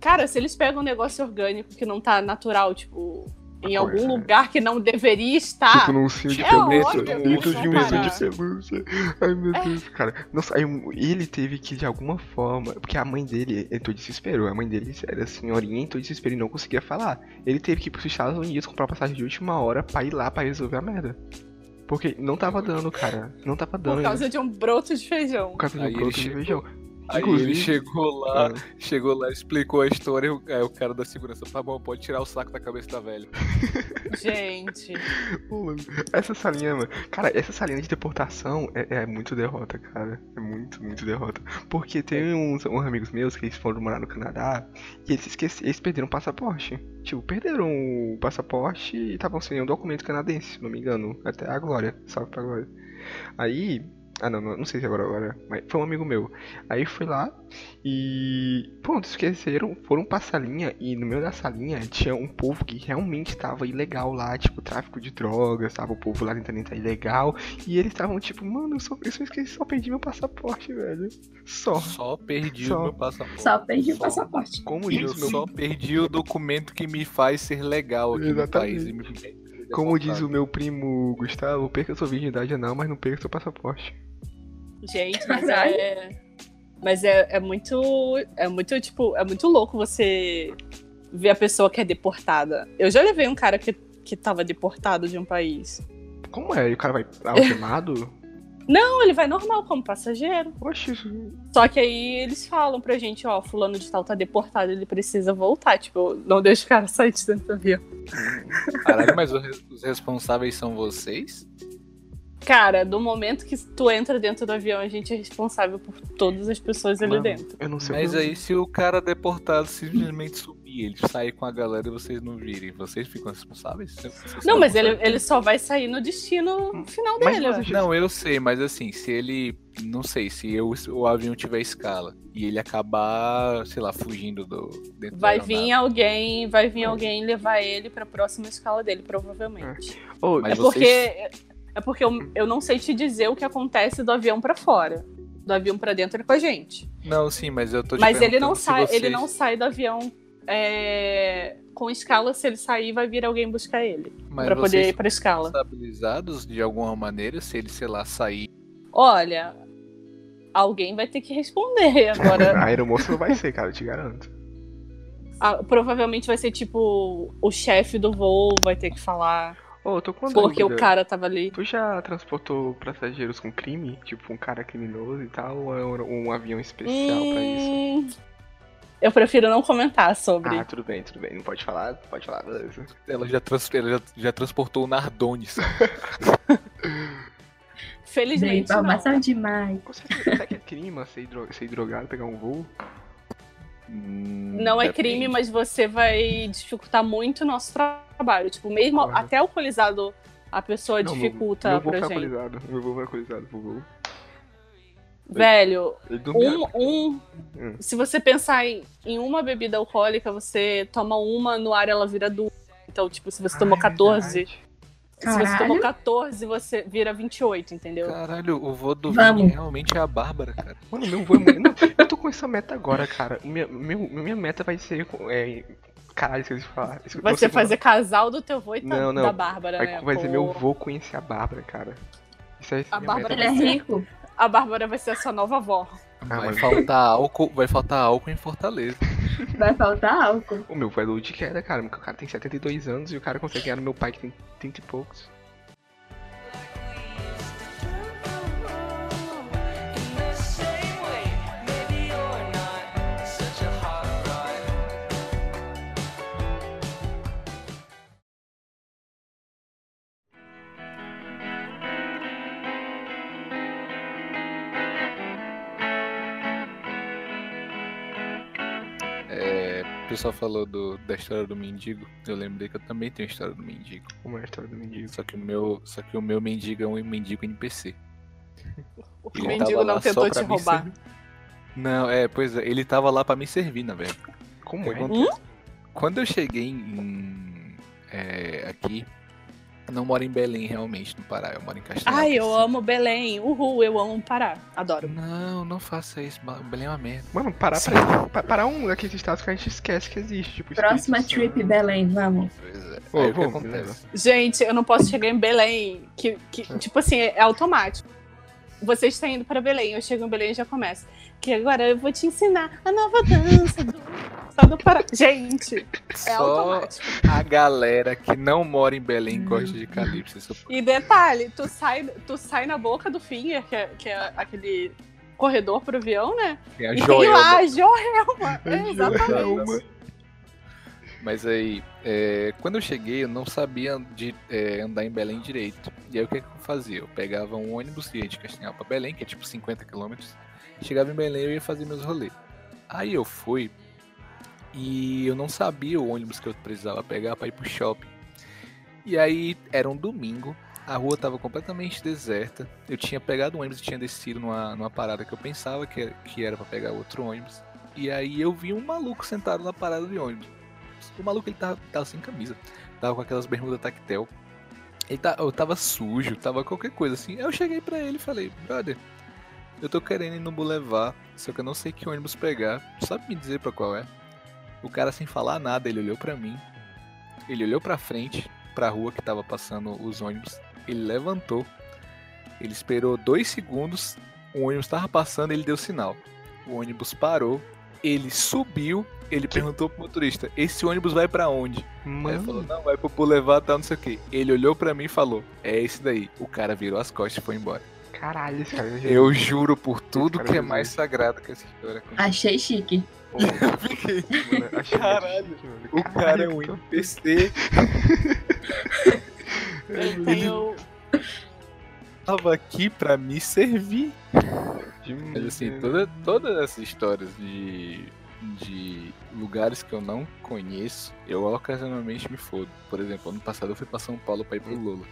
S4: cara, se eles pegam um negócio orgânico que não tá natural, tipo, em
S1: Pois
S4: algum
S1: é.
S4: lugar que não deveria estar.
S1: Tipo num ursinho de
S4: É
S1: pelúcia. Dentro
S4: eles
S1: de um ursinho de pelúcia. Ai meu Deus, cara. Nossa, aí ele teve que de alguma forma. Porque a mãe dele entrou em desespero. A mãe dele era senhorinha, entrou em desespero e não conseguia falar. Ele teve que ir pros Estados Unidos comprar passagem de última hora pra ir lá pra resolver a merda. Porque não tava dando, cara. Não tava dando.
S4: Por causa de um broto de feijão.
S1: Por causa de um
S3: Aí ele
S1: broto de
S3: chegou-
S1: feijão.
S3: Aí
S1: Inclusive-
S3: ele chegou lá,
S1: Ah.
S3: chegou lá, explicou a história, e o, aí o cara da segurança, tá bom, pode tirar o saco da cabeça da velha.
S4: Gente.
S1: Pô, essa salinha, mano. Cara, essa salinha de deportação é, é muito derrota, cara. É muito, muito derrota. Porque tem uns, uns amigos meus que eles foram morar no Canadá e eles esqueceram, eles perderam o passaporte. Tipo, perderam o passaporte e estavam sem nenhum documento canadense, se não me engano. Até a Glória. Salve pra Glória. Aí. Ah, não, não, não sei se agora, agora. Mas foi um amigo meu. Aí foi lá e. Pronto, esqueceram. Foram pra salinha e no meio da salinha tinha um povo que realmente tava ilegal lá, tipo, tráfico de drogas, tava o povo lá tentando entrar ilegal. E eles estavam tipo, mano, eu só, eu só esqueci, só perdi meu passaporte, velho. Só.
S3: Só perdi
S1: Só.
S3: o meu passaporte.
S2: Só perdi o
S3: Só.
S2: passaporte.
S1: Como
S3: Eu
S1: diz meu
S3: só perdi o documento que me faz ser legal aqui
S1: Exatamente.
S3: no país.
S1: Como diz o meu primo Gustavo, perca sua virgindade não, mas não perca seu passaporte.
S4: Gente, mas
S2: Caralho.
S4: é. Mas é, é muito. É muito, tipo, é muito louco você ver a pessoa que é deportada. Eu já levei um cara que, que tava deportado de um país.
S1: Como é? E o cara vai algemado?
S4: Não, ele vai normal como passageiro.
S1: Isso.
S4: Só que aí eles falam pra gente, ó, fulano de tal tá deportado, ele precisa voltar. Tipo, não deixa o cara sair de dentro do avião.
S3: Caralho, mas os responsáveis são vocês?
S4: Cara, do momento que tu entra dentro do avião, a gente é responsável por todas as pessoas ali
S1: Mano,
S4: dentro.
S1: Eu não sei
S3: Mas
S1: o que-
S3: aí, se o cara deportado simplesmente sumir, ele sair com a galera e vocês não virem, vocês ficam responsáveis? Vocês
S4: Não, mas ele, ele só vai sair no destino final
S1: Mas
S4: dele.
S1: você
S4: ó.
S1: já-
S3: Não, eu sei, mas assim, se ele. Não sei, se eu, o avião tiver escala e ele acabar, sei lá, fugindo do. Dentro
S4: Vai
S3: da
S4: vir alguém, vai vir alguém levar ele pra próxima escala dele, provavelmente.
S1: Ô,
S3: Mas
S4: É
S3: vocês-
S4: porque é porque eu, eu não sei te dizer o que acontece do avião pra fora. Do avião pra dentro é com a gente.
S3: Não, sim, mas eu tô te
S4: Mas ele não sai, ele não sai do avião é, com escala, se ele sair, vai vir alguém buscar ele.
S3: Mas
S4: pra poder ir pra escala.
S3: estabilizados de alguma maneira, se ele, sei lá, sair.
S4: Olha, alguém vai ter que responder. Agora,
S1: a aeromoça não vai ser, cara, eu te garanto.
S4: ah, provavelmente vai ser tipo o chefe do voo vai ter que falar.
S1: Eu tô com uma
S4: Porque o
S1: dúvida.
S4: cara tava ali.
S1: Tu já transportou passageiros com crime? Tipo, um cara criminoso e tal? Ou é um, avião especial pra isso?
S4: Hum, Eu prefiro não comentar sobre.
S1: Ah, tudo bem, tudo bem. Não pode falar? Pode falar, beleza.
S3: Ela já, trans- ela já, já transportou o Nardones.
S4: Felizmente. Não.
S2: Informação demais.
S1: Você será que é crime ser, dro ser drogado, pegar um voo?
S4: Não é crime, mas você vai dificultar muito o nosso trabalho. Tipo, mesmo
S1: Concordo.
S4: até alcoolizado a pessoa
S1: Não,
S4: dificulta
S1: meu, meu
S4: pra gente.
S1: alcoolizado. Meu voo foi alcoolizado voo.
S4: Velho, um, um.
S1: Hum.
S4: Se você pensar em, em uma bebida alcoólica, você toma uma, no ar ela vira duas. Então, tipo, se você tomou
S1: é
S4: 14,
S1: verdade.
S4: se você
S2: Caralho.
S4: tomou 14, você vira 28, entendeu?
S3: Caralho, o vô do. Vini realmente é a Bárbara, cara.
S1: Mano, meu voo é muito. Não, eu tô com essa meta agora, cara. Minha, meu, minha meta vai ser. É... Caralho, de falar.
S4: Vai ser fazer casal do teu vô e
S1: Não, não.
S4: da Bárbara,
S1: Vai,
S4: né?
S1: vai ser meu vô conhecer a Bárbara, cara. Isso é
S4: A Bárbara
S1: meta.
S2: É rico.
S4: A Bárbara vai ser a sua nova avó.
S1: Ah,
S3: Vai
S1: mas-
S3: faltar álcool, vai faltar álcool em Fortaleza.
S2: Vai faltar álcool.
S1: O meu vai do de queda, cara. Porque o cara tem 72 anos e o cara consegue ganhar no meu pai que tem 30 e poucos.
S3: O pessoal falou do- da história do mendigo. Eu lembrei que eu também tenho a história do mendigo.
S1: Como é a história do mendigo.
S3: Só que o meu, só que o meu mendigo é um mendigo NPC.
S4: O
S3: Ele
S4: mendigo não tentou te roubar.
S3: servir. Não, é, pois é, ele tava lá pra me servir, na verdade.
S1: Como é?
S3: que acontece? Quando eu cheguei em, é, aqui, não moro em Belém realmente, no Pará, eu moro em Castanhal.
S4: Ai,
S3: é
S4: eu
S3: assim.
S4: amo Belém. Uhul, eu amo Pará. Adoro.
S3: Não, não faça isso, Belém é uma merda.
S1: Mano, parar pra, pa- parar um daqueles estados que a gente esquece que existe. Tipo,
S2: Próxima
S1: Espírito
S2: trip
S1: Santo.
S2: Belém, vamos.
S3: Pois é.
S1: Ô,
S3: Aí o que
S1: vamos,
S3: acontece?
S4: Gente, eu não posso chegar em Belém. Que, que tipo assim, é automático. Você está indo para Belém, eu chego em Belém e já começo. Que agora eu vou te ensinar a nova dança do, do Pará. Gente, é
S3: Só
S4: automático.
S3: a galera que não mora em Belém gosta de calypso. Isso
S4: E detalhe, tu sai, tu sai na boca do Finger, que é, que é aquele corredor pro avião, né?
S3: é a
S4: E tem lá a Joelma. É, exatamente.
S1: Joelma.
S3: Mas aí, é, quando eu cheguei, eu não sabia de, é, andar em Belém direito. E aí o que, que eu fazia? Eu pegava um ônibus e ia de Castanhal pra Belém, que é tipo 50 km. Chegava em Belém eu ia fazer meus rolês. Aí eu fui e eu não sabia o ônibus que eu precisava pegar pra ir pro shopping. E aí era um domingo, a rua tava completamente deserta. Eu tinha pegado o ônibus e tinha descido numa, numa parada que eu pensava que, que era pra pegar outro ônibus. E aí eu vi um maluco sentado na parada de ônibus. O maluco ele tava, tava sem camisa, tava com aquelas bermudas tactel. Ele tá, eu tava sujo, tava qualquer coisa assim. Aí eu cheguei pra ele e falei, brother, eu tô querendo ir no Boulevard, só que eu não sei que ônibus pegar. Sabe me dizer pra qual é? O cara sem falar nada, ele olhou pra mim. Ele olhou pra frente, pra rua que tava passando os ônibus. Ele levantou. Ele esperou dois segundos. O ônibus tava passando, ele deu sinal. O ônibus parou. Ele subiu. Ele perguntou pro motorista: Esse ônibus vai pra onde? Aí ele falou:
S1: Mano,
S3: Não, vai pro Boulevard, tal, não sei o que. Ele olhou pra mim e falou: É esse daí. O cara virou as costas e foi embora.
S1: caralho, esse cara. é
S3: Eu juro por tudo que é
S1: é
S3: mais sagrado que essa história.
S2: Achei chique.
S1: Mano, achei
S3: Caralho,
S1: chique, mano.
S3: O cara é um NPC.
S4: Eu tenho.
S3: Tava aqui pra me servir. Mas assim, toda, todas essas histórias de, de lugares que eu não conheço, eu ocasionalmente me fodo. Por exemplo, ano passado eu fui pra São Paulo pra ir pro Lula.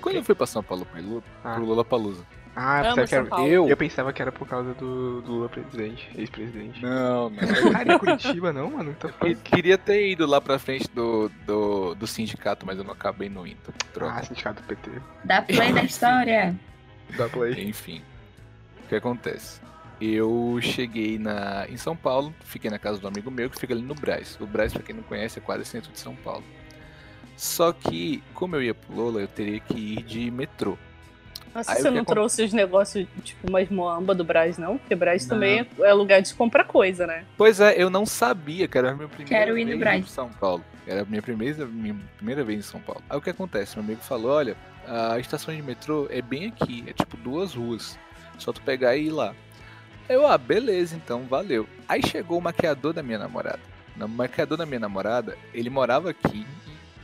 S3: Quando eu fui pra São Paulo pra ir Lula,
S1: Ah.
S3: pro Lula Palusa.
S1: Ah, eu
S4: Amo
S1: pensava, que era...
S3: Eu.
S1: eu pensava que era por causa do, do Lula presidente, ex-presidente.
S3: Não, não.
S1: Cara, em Curitiba não, mano. Tá
S3: Eu queria ter ido lá pra frente do, do, do sindicato, mas eu não acabei não indo.
S1: Ah,
S3: Troca.
S1: sindicato do PT.
S2: Dá play na história.
S1: Dá play.
S3: Enfim, o que acontece? Eu cheguei na, em São Paulo, fiquei na casa do amigo meu que fica ali no Brás. O Brás, pra quem não conhece, é quase centro de São Paulo. Só que, como eu ia pro Lola, eu teria que ir de metrô.
S4: Nossa,
S3: Aí
S4: você não trouxe os negócios, tipo, umas moamba do Brás, não? Porque Brás
S3: Não.
S4: também é lugar de comprar coisa, né?
S3: Pois é, eu não sabia que era a minha primeira
S2: Quero ir no
S3: vez
S2: Brás.
S3: em São Paulo. Era a minha primeira, minha primeira vez em São Paulo. Aí o que acontece? Meu amigo falou, olha, a estação de metrô é bem aqui, é tipo duas ruas. Só tu pegar e ir lá. Eu, ah, beleza, então, valeu. Aí chegou o maquiador da minha namorada. O maquiador da minha namorada, ele morava aqui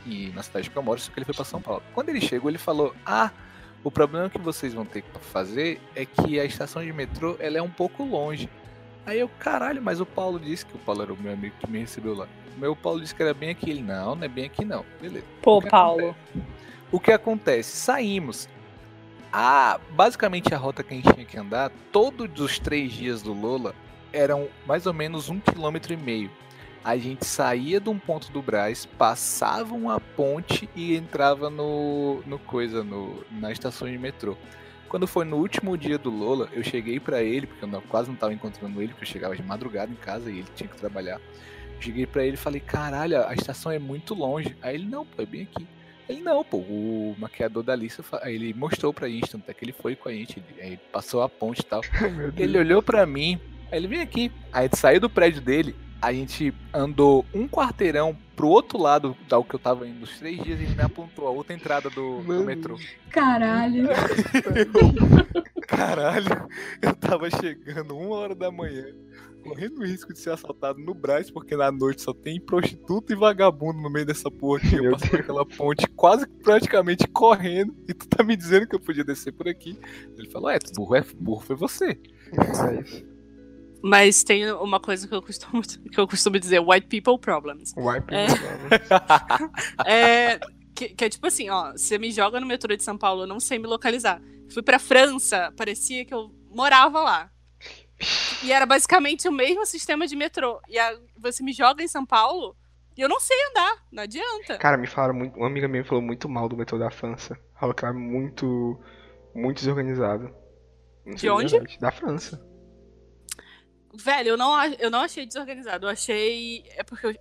S3: e na cidade que eu moro, só que ele foi pra São Paulo. Quando ele chegou, ele falou, ah, o problema que vocês vão ter que fazer é que a estação de metrô ela é um pouco longe. Aí eu, caralho, mas o Paulo disse que o Paulo era o meu amigo que me recebeu lá. O meu Paulo disse que era bem aqui. Ele, não, não é bem aqui não. Beleza.
S4: Pô,
S3: O
S4: Paulo.
S3: O que acontece? Saímos. A, basicamente a rota que a gente tinha que andar, todos os três dias do Lola eram mais ou menos um quilômetro e meio. A gente saía de um ponto do Brás, passava uma ponte e entrava no, no coisa, no, na estação de metrô. Quando foi no último dia do Lola, eu cheguei pra ele, porque eu não- quase não tava encontrando ele, porque eu chegava de madrugada em casa e ele tinha que trabalhar. Cheguei pra ele e falei, caralho, a estação é muito longe. Aí ele, não, pô, é bem aqui. Ele, não, pô, o maquiador da lista, ele mostrou pra gente, tanto é que ele foi com a gente, ele, passou a ponte e tal. Ele olhou pra mim, aí ele vem aqui. Aí a gente saiu do prédio dele, a gente andou um quarteirão pro outro lado da que eu tava indo os três dias e ele me apontou a outra entrada do, do metrô.
S2: Caralho.
S3: Caralho, eu tava chegando uma hora da manhã, correndo o risco de ser assaltado no Brás, porque na noite só tem prostituta e vagabundo no meio dessa porra aqui. Eu
S1: Meu
S3: passei aquela ponte quase praticamente correndo e tu tá me dizendo que eu podia descer por aqui. Ele falou: É, burro, é, burro foi você.
S1: Mas,
S4: Mas tem uma coisa que eu costumo, que eu costumo dizer, white people problems.
S1: wipe
S4: É. É, que, que é tipo assim, ó, você me joga no metrô de São Paulo, eu não sei me localizar. Fui pra França, parecia que eu morava lá. E era basicamente o mesmo sistema de metrô. E a- você me joga em São Paulo e eu não sei andar, não adianta.
S1: Cara, me falaram muito. Uma amiga minha falou muito mal do metrô da França. Falou que era muito. muito desorganizado.
S4: De onde?
S1: verdade. Da França.
S4: Velho, eu não, eu não achei desorganizado. Eu achei. É porque eu-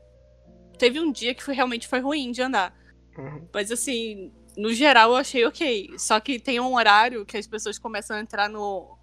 S4: teve um dia que foi, realmente foi ruim de andar.
S1: Uhum.
S4: Mas assim, no geral eu achei ok. Só que tem um horário que as pessoas começam a entrar no,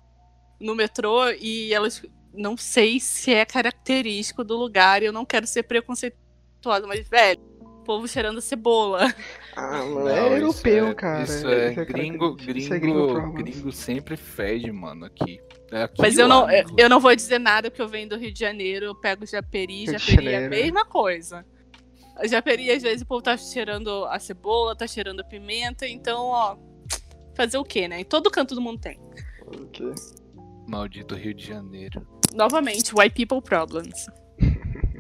S4: no metrô e elas. Não sei se é característico do lugar eu não quero ser preconceituosa, mas, velho, povo cheirando cebola.
S1: Ah, mano,
S3: Não,
S1: é
S3: isso
S1: europeu,
S3: é-
S1: cara.
S3: Isso é,
S1: cara-
S3: gringo,
S1: isso
S3: gringo,
S1: é gringo
S3: gringo sempre fede, mano, aqui. É aqui
S4: Mas eu não,
S3: lá,
S4: eu não vou dizer nada porque eu venho do Rio de Janeiro, eu pego Japeri, Japeri é a mesma coisa. A Japeri, às vezes, o povo tá cheirando a cebola, tá cheirando a pimenta, então, ó, fazer o quê, né? Em todo canto do mundo tem.
S1: Ok.
S3: Maldito Rio de Janeiro.
S4: Novamente, white people problems.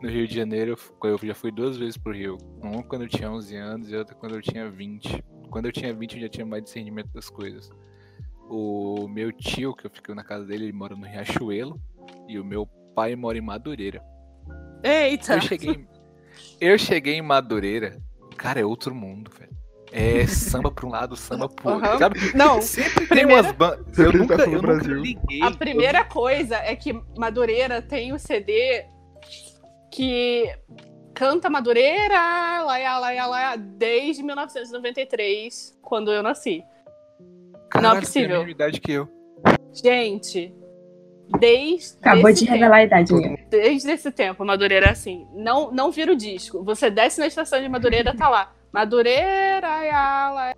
S3: No Rio de Janeiro, eu já fui duas vezes pro Rio. Uma quando eu tinha 11 anos e outra quando eu tinha 20. Quando eu tinha 20, eu já tinha mais discernimento das coisas. O meu tio, que eu fiquei na casa dele, ele mora no Riachuelo. E o meu pai mora em Madureira.
S4: Eita!
S3: Eu cheguei, eu cheguei em Madureira. Cara, é outro mundo, velho. É samba pra um lado, samba pro outro.
S4: Aham.
S3: Sabe?
S4: Não,
S3: Sempre tem
S4: Primeira-
S3: umas bandas. Eu nunca, eu nunca
S1: Brasil.
S3: liguei.
S4: a primeira coisa é que Madureira tem o CD que canta Madureira, laia, laia, laia, desde 1993, quando eu nasci.
S3: Caralho,
S4: não é
S3: tem a
S4: possível.
S3: mesma idade que eu.
S4: Gente, desde
S2: Acabou de
S4: tempo,
S2: revelar a idade minha.
S4: desde esse tempo, Madureira é assim. Não, não vira o disco. Você desce na estação de Madureira, tá lá. Madureira, laia, laia.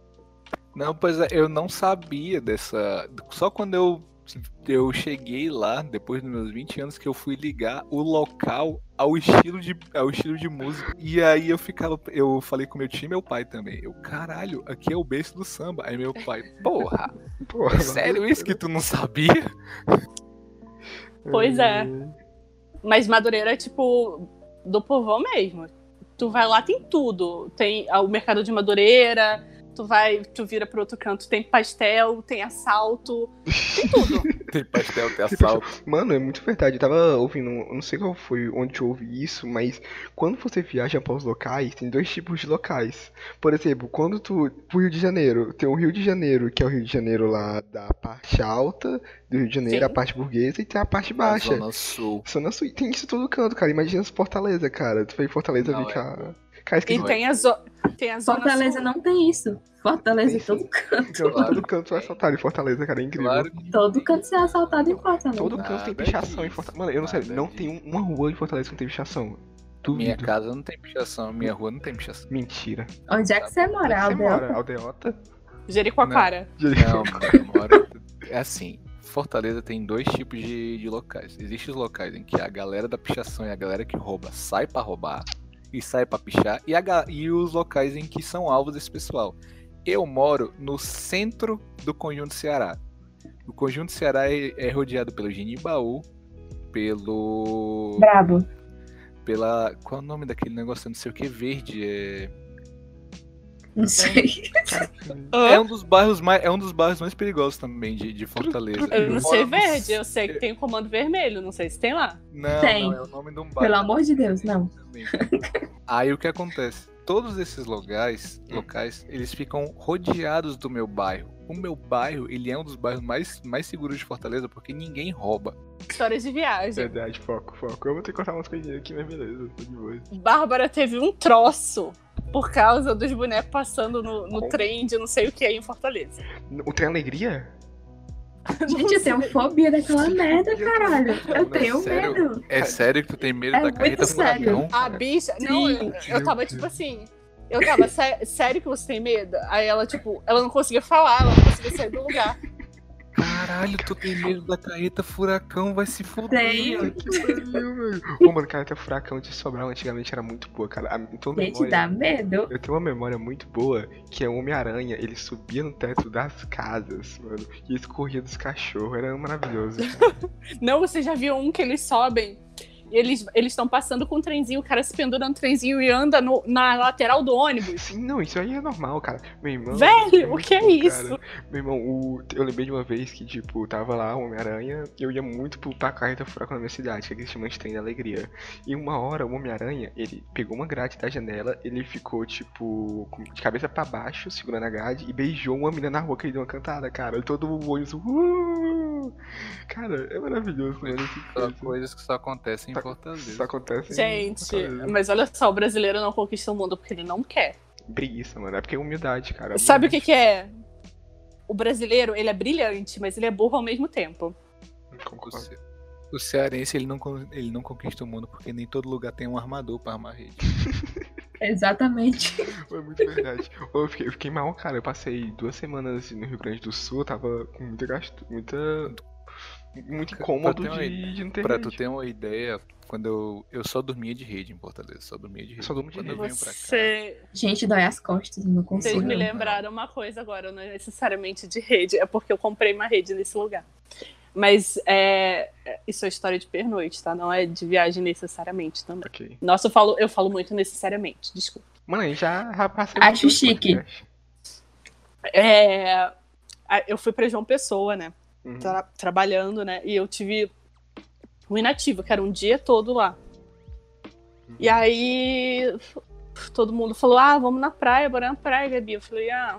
S3: Não, pois é, eu não sabia dessa. Só quando eu, eu cheguei lá, depois dos meus 20 anos, que eu fui ligar o local ao estilo de, ao estilo de música. E aí eu ficava. Eu falei com meu tio e meu pai também. Eu, caralho, aqui é o berço do samba. Aí meu pai, porra,
S1: Porra,
S3: é sério isso que tu não sabia?
S4: Pois é. Mas Madureira é tipo do povão mesmo. Tu vai lá, tem tudo. Tem o mercado de Madureira, tu vai, tu vira pro outro canto, tem pastel, tem assalto, tem tudo.
S3: Tem pastel, tem assalto.
S1: Mano, é muito verdade. Eu tava ouvindo, eu não sei qual foi onde eu ouvi isso, mas quando você viaja para os locais, tem dois tipos de locais. Por exemplo, quando tu pro Rio de Janeiro, tem o Rio de Janeiro, que é o Rio de Janeiro lá da parte alta do Rio de Janeiro,
S4: Sim.
S1: a parte burguesa, e tem a parte baixa.
S3: Zona Sul.
S1: Zona Sul. Tem isso todo canto, cara. Imagina Fortaleza, cara. Tu foi em Fortaleza
S3: Não,
S1: ver
S3: é.
S1: Cara.
S4: E tem a, zo tem a zona
S2: Fortaleza
S4: sul.
S2: não tem isso. Fortaleza em
S1: Tem
S2: todo canto.
S3: Claro
S1: todo
S3: que
S1: canto é assaltado em Fortaleza, cara, é incrível.
S3: Claro
S2: Todo canto você é assaltado em Fortaleza.
S1: Todo canto tem pichação em Fortaleza. Mano, eu não sei, não tem um- uma rua em Fortaleza que não tem pichação.
S3: minha
S1: Duvido.
S3: casa não tem pichação, minha rua não tem pichação.
S1: Mentira.
S2: Onde é que você mora,
S1: Onde você
S2: Aldel?
S1: mora? Aldeota?
S4: Jericoacoara.
S3: Não, mano, eu moro. É assim, Fortaleza tem dois tipos de, de locais. Existem os locais em que a galera da pichação e a galera que rouba sai pra roubar e sai pra pichar, e, a e os locais em que são alvos desse pessoal. Eu moro no centro do Conjunto Ceará. O Conjunto Ceará é, é rodeado pelo Genibaú, pelo.
S2: Brabo.
S3: pela. Qual é o nome daquele negócio? Eu não sei o que, verde. É.
S2: Não sei.
S3: É um dos bairros mais, é um dos bairros mais perigosos também de, de Fortaleza.
S4: Eu não sei verde, eu sei que tem o comando vermelho, não sei se tem lá.
S3: Não,
S2: Tem.
S3: não, é o nome de um bairro.
S2: Pelo amor de Deus, não.
S3: Aí o que acontece? Todos esses locais, locais, eles ficam rodeados do meu bairro. O meu bairro, ele é um dos bairros mais, mais seguros de Fortaleza porque ninguém rouba.
S4: Histórias de viagem.
S1: Verdade, foco, foco. Eu vou ter que contar umas coisinhas aqui, mas beleza, tô de boa.
S4: Bárbara teve um troço por causa dos bonecos passando no, no trem de não sei o que aí em Fortaleza.
S1: O Tem Alegria?
S2: Gente, eu tenho fobia daquela merda, caralho. Eu tenho
S3: sério?
S2: medo.
S3: É sério que tu tem medo
S2: É
S3: da carreta furacão?
S4: A bicha. Não, eu,
S1: Sim.
S4: eu tava tipo assim. Eu tava, "Sé- sério que você tem medo? Aí ela, tipo, ela não conseguia falar, ela não conseguia sair do lugar.
S3: Caralho, tu tem medo da carreta furacão, vai se fuder.
S2: Tenho.
S1: Que pariu, velho. Ô, mano, cara, até furacão de Sobral antigamente era muito boa, cara. Então,
S2: Gente,
S1: memória,
S2: dá medo.
S1: Eu tenho uma memória muito boa que é o Homem-Aranha, ele subia no teto das casas, mano, e escorria dos cachorros, era maravilhoso. cara.
S4: Não, você já viu um que eles sobem e eles estão passando com o trenzinho, o cara se pendura no trenzinho e anda no- na lateral do ônibus.
S1: Sim, não, isso aí é normal, cara. Meu irmão.
S4: Velho, o
S1: muito
S4: que é
S1: bom,
S4: isso?
S1: cara. Meu irmão, o- eu lembrei de uma vez que, tipo, tava lá o Homem-Aranha e eu ia muito pro carreta furacão na minha cidade, que é aquele chama de trem da alegria. E uma hora o Homem-Aranha, ele pegou uma grade da janela, ele ficou, tipo, de cabeça pra baixo, segurando a grade, e beijou uma menina na rua que ele deu uma cantada, cara. E todo o ônibus. Uh! Cara, é maravilhoso, mano.
S3: Só
S1: coisa.
S3: coisas que só acontecem em
S1: Tá-. Isso acontece em
S4: Gente,
S1: Fortaleza.
S4: mas olha só, o brasileiro não conquista o mundo porque ele não quer.
S1: Preguiça, mano. É porque é humildade, cara.
S4: Sabe o que, que é? O brasileiro, ele é brilhante, mas ele é burro ao mesmo tempo.
S3: O,
S1: Concordo.
S3: ce- o cearense ele não, ele não conquista o mundo porque nem todo lugar tem um armador pra armar rede.
S2: Exatamente.
S1: É muito verdade. Eu fiquei, eu fiquei mal, cara. Eu passei duas semanas no Rio Grande do Sul, tava com muita gasto, muita. Muito incômodo
S3: ter uma
S1: de, de não ter
S3: Pra
S1: rede.
S3: tu ter uma ideia, quando eu, eu só dormia de rede em Fortaleza, só dormia de rede.
S1: Só dorme de
S3: quando
S1: rede.
S3: eu venho pra cá.
S4: Você,
S2: Gente, dói as costas, eu não
S4: vocês
S2: consigo.
S4: me
S2: não.
S4: lembraram uma coisa agora, não é necessariamente de rede, é porque eu comprei uma rede nesse lugar. Mas é, isso é história de pernoite, tá? Não é de viagem necessariamente também.
S1: Ok.
S4: Nossa, eu falo, eu falo muito necessariamente, desculpa.
S1: Mano, já, já passou.
S2: Acho chique.
S4: É, eu fui pra João Pessoa, né?
S1: Uhum.
S4: tra- trabalhando, né? E eu tive um inativo, que era um dia todo lá. E aí todo mundo falou: ah, vamos na praia, bora na praia, Gabi. Eu falei, ah,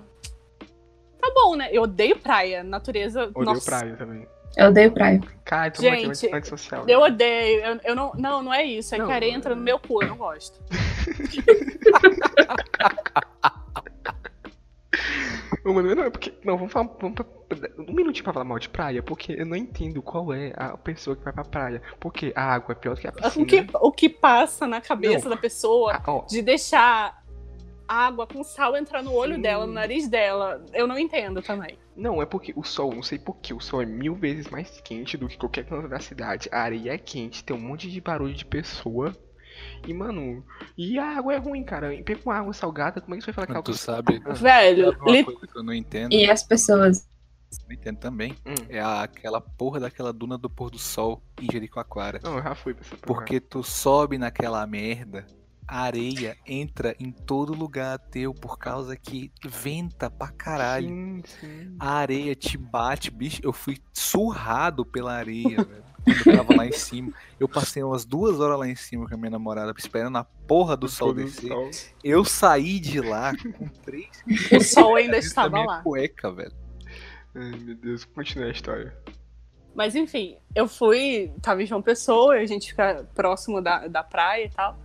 S4: tá bom, né? Eu odeio praia, natureza.
S1: Odeio
S4: nossa,
S1: praia também.
S2: Eu odeio praia.
S1: Cara, então
S4: Gente,
S1: aqui é antissocial.
S4: Eu odeio, eu, eu não. Não, não é isso. É
S1: Não,
S4: que a areia entra no meu cu, eu não gosto.
S1: Ô, mano, não, é porque. Não, vamos falar. Vamos pra- um minutinho pra falar mal de praia, porque eu não entendo qual é a pessoa que vai pra praia. Porque a água é pior do que a piscina.
S4: O que, o que passa na cabeça
S1: Não.
S4: da pessoa
S1: Ah,
S4: de deixar água com sal entrar no olho
S1: Sim.
S4: dela, no nariz dela, eu não entendo também.
S1: Não, é porque o sol, não sei porquê, o sol é mil vezes mais quente do que qualquer canto da cidade. A areia é quente, tem um monte de barulho de pessoa. E, mano, e a água é ruim, cara. E Pega uma água salgada, como é que você vai falar que a
S3: Tu
S1: água...
S3: sabe.
S4: Velho,
S3: uma
S4: li-
S3: coisa que eu não entendo,
S2: E as pessoas.
S3: não entendo também,
S1: Hum.
S3: é a- aquela porra daquela duna do pôr do sol em Jericoacoara.
S1: Não, eu já fui pra essa porra.
S3: Porque tu sobe naquela merda, a areia entra em todo lugar teu por causa que venta pra caralho.
S1: Sim, sim.
S3: A areia te bate, bicho. Eu fui surrado pela areia, velho. Quando eu tava lá em cima. Eu passei umas duas horas lá em cima com a minha namorada, esperando a porra do sol descer.
S1: sol.
S3: Eu saí de lá com três
S4: o sol ainda estava lá.
S3: cueca, velho.
S1: Ai, meu Deus, continua a história.
S4: Mas enfim, eu fui, tava em João Pessoa, a gente fica próximo da, da praia e tal.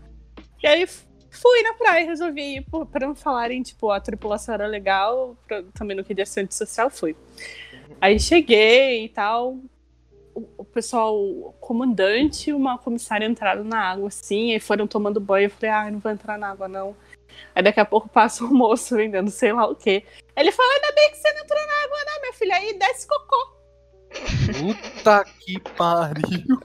S4: E aí Fui na praia, resolvi ir, pra não falarem, tipo, a tripulação era legal, pra- também não queria ser antissocial, fui. Aí cheguei e tal, o, pessoal, o comandante e uma comissária entraram na água, assim, e foram tomando banho, eu falei, ah, não vou entrar na água, não. Aí daqui a pouco passa um moço vendendo sei lá o quê. Ele fala, ainda bem que você não entrou na água, não, minha filha, aí desce cocô.
S3: Puta que pariu.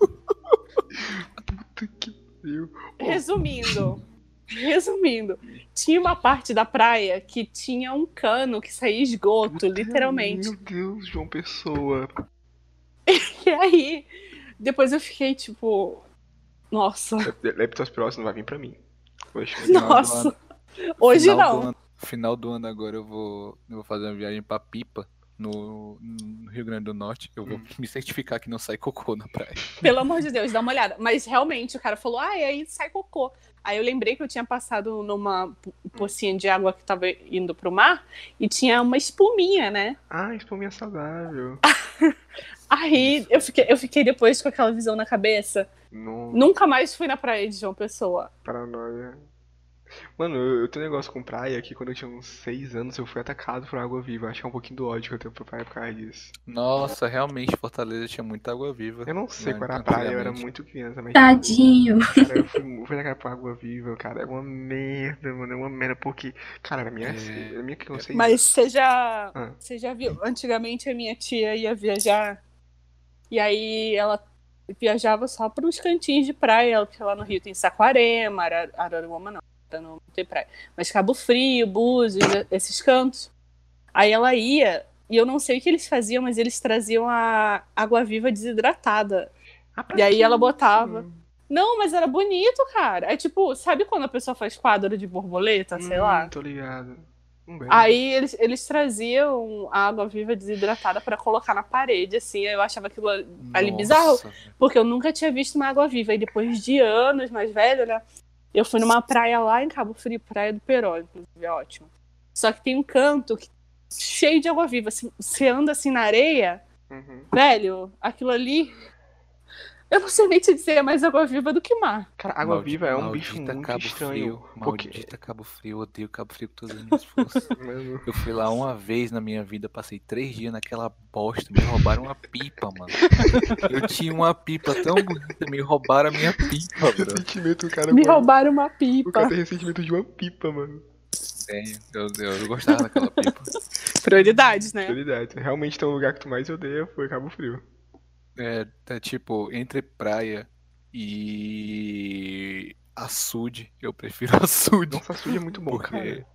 S1: Puta que pariu.
S4: Resumindo, resumindo, tinha uma parte da praia que tinha um cano que saía esgoto, literalmente.
S1: Meu Deus, João Pessoa.
S4: E aí, depois eu fiquei tipo, nossa,
S1: Leptospirose não vai vir pra mim. Poxa,
S4: nossa.
S3: ano-
S4: Hoje
S3: final
S4: não.
S3: ano- final do ano agora eu vou, eu vou fazer uma viagem pra Pipa, no, no Rio Grande do Norte. Eu vou
S1: Hum.
S3: me certificar que não sai cocô na praia.
S4: Pelo amor de Deus, dá uma olhada. Mas realmente o cara falou, ah, e aí sai cocô. Aí eu lembrei que eu tinha passado numa pocinha de água que tava indo pro mar e tinha uma espuminha, né?
S1: Ah, espuminha saudável.
S4: Aí eu fiquei, eu fiquei depois com aquela visão na cabeça.
S1: Não,
S4: Nunca mais fui na praia de João Pessoa.
S1: paranoia. Mano, eu, eu tenho um negócio com praia que quando eu tinha uns 6 anos eu fui atacado por água viva. Acho que é um pouquinho do ódio que eu tenho pra praia por causa disso.
S3: Nossa, realmente, Fortaleza tinha muita água viva.
S1: Eu não sei
S3: Né,
S1: qual era a praia, eu era muito criança, mas.
S2: Tadinho.
S1: Cara, eu fui, fui atacado por água viva, cara. É uma merda, mano. É uma merda, porque. Cara, na minha.
S3: É.
S1: Na minha que eu sei.
S4: Mas você já,
S1: Ah.
S4: você já viu? Antigamente a minha tia ia viajar e aí ela viajava só para os cantinhos de praia, porque lá no Rio tem Saquarema, Ara- Araruama não, não tem praia. Mas Cabo Frio, Búzios, esses cantos. Aí ela ia e eu não sei o que eles faziam, mas eles traziam a água viva desidratada.
S1: Ah,
S4: E aí
S1: que
S4: ela botava. Não, mas era bonito, cara. É tipo, sabe quando a pessoa faz quadro de borboleta, sei
S1: Hum,
S4: lá?
S1: Tô ligado. Um.
S4: Aí eles, eles traziam a água viva desidratada pra colocar na parede, assim. Eu achava aquilo ali bizarro,
S3: Nossa,
S4: porque eu nunca tinha visto uma água viva. E depois de anos mais velho, né? Eu fui numa praia lá em Cabo Frio, Praia do Peró, inclusive, é ótimo. Só que tem um canto que- cheio de água viva. Assim, você anda assim na areia,
S1: Uhum.
S4: velho, aquilo ali. Eu não sei nem te dizer, é mais água viva do que mar.
S1: Cara, água viva é um bicho muito
S3: Cabo
S1: estranho.
S3: Frio,
S1: porque.
S3: Maldita Cabo Frio, eu odeio Cabo Frio com todas as minhas forças.
S1: Mano,
S3: Eu fui lá uma vez na minha vida, passei três dias naquela bosta, me roubaram uma pipa, mano. Eu tinha uma pipa tão bonita, me roubaram a minha pipa, bro.
S1: ressentimento, o cara.
S4: Me
S1: mano,
S4: roubaram uma
S1: O
S4: pipa.
S1: cara tem ressentimento de uma pipa, mano.
S3: Tenho, eu, eu, eu gostava daquela pipa.
S4: Prioridades, né?
S1: Prioridade. Realmente tem um lugar que tu mais odeia foi Cabo Frio.
S3: É, é tipo, entre praia e açude, eu prefiro açude.
S1: Nossa, açude é muito bom,
S3: Porque,
S1: cara.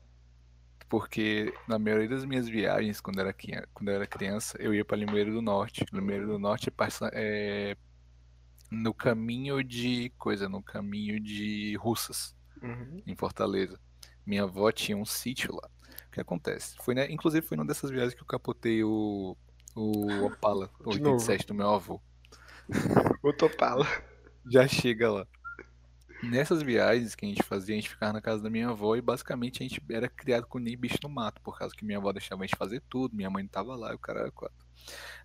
S3: porque na maioria das minhas viagens, quando, era, quando eu era criança, eu ia para Limoeiro do Norte. Limoeiro do Norte passa é, no caminho de coisa, no caminho de Russas,
S1: Uhum.
S3: em Fortaleza. Minha avó tinha um sítio lá. O que acontece? Foi, né, inclusive foi numa dessas viagens que eu capotei o, o Opala o
S1: De novo.
S3: 87 do meu avô.
S1: O Topala.
S3: Já chega lá. Nessas viagens que a gente fazia, a gente ficava na casa da minha avó e basicamente a gente era criado com nem bicho no mato, por causa que minha avó deixava a gente fazer tudo, minha mãe não tava lá e o cara era quatro.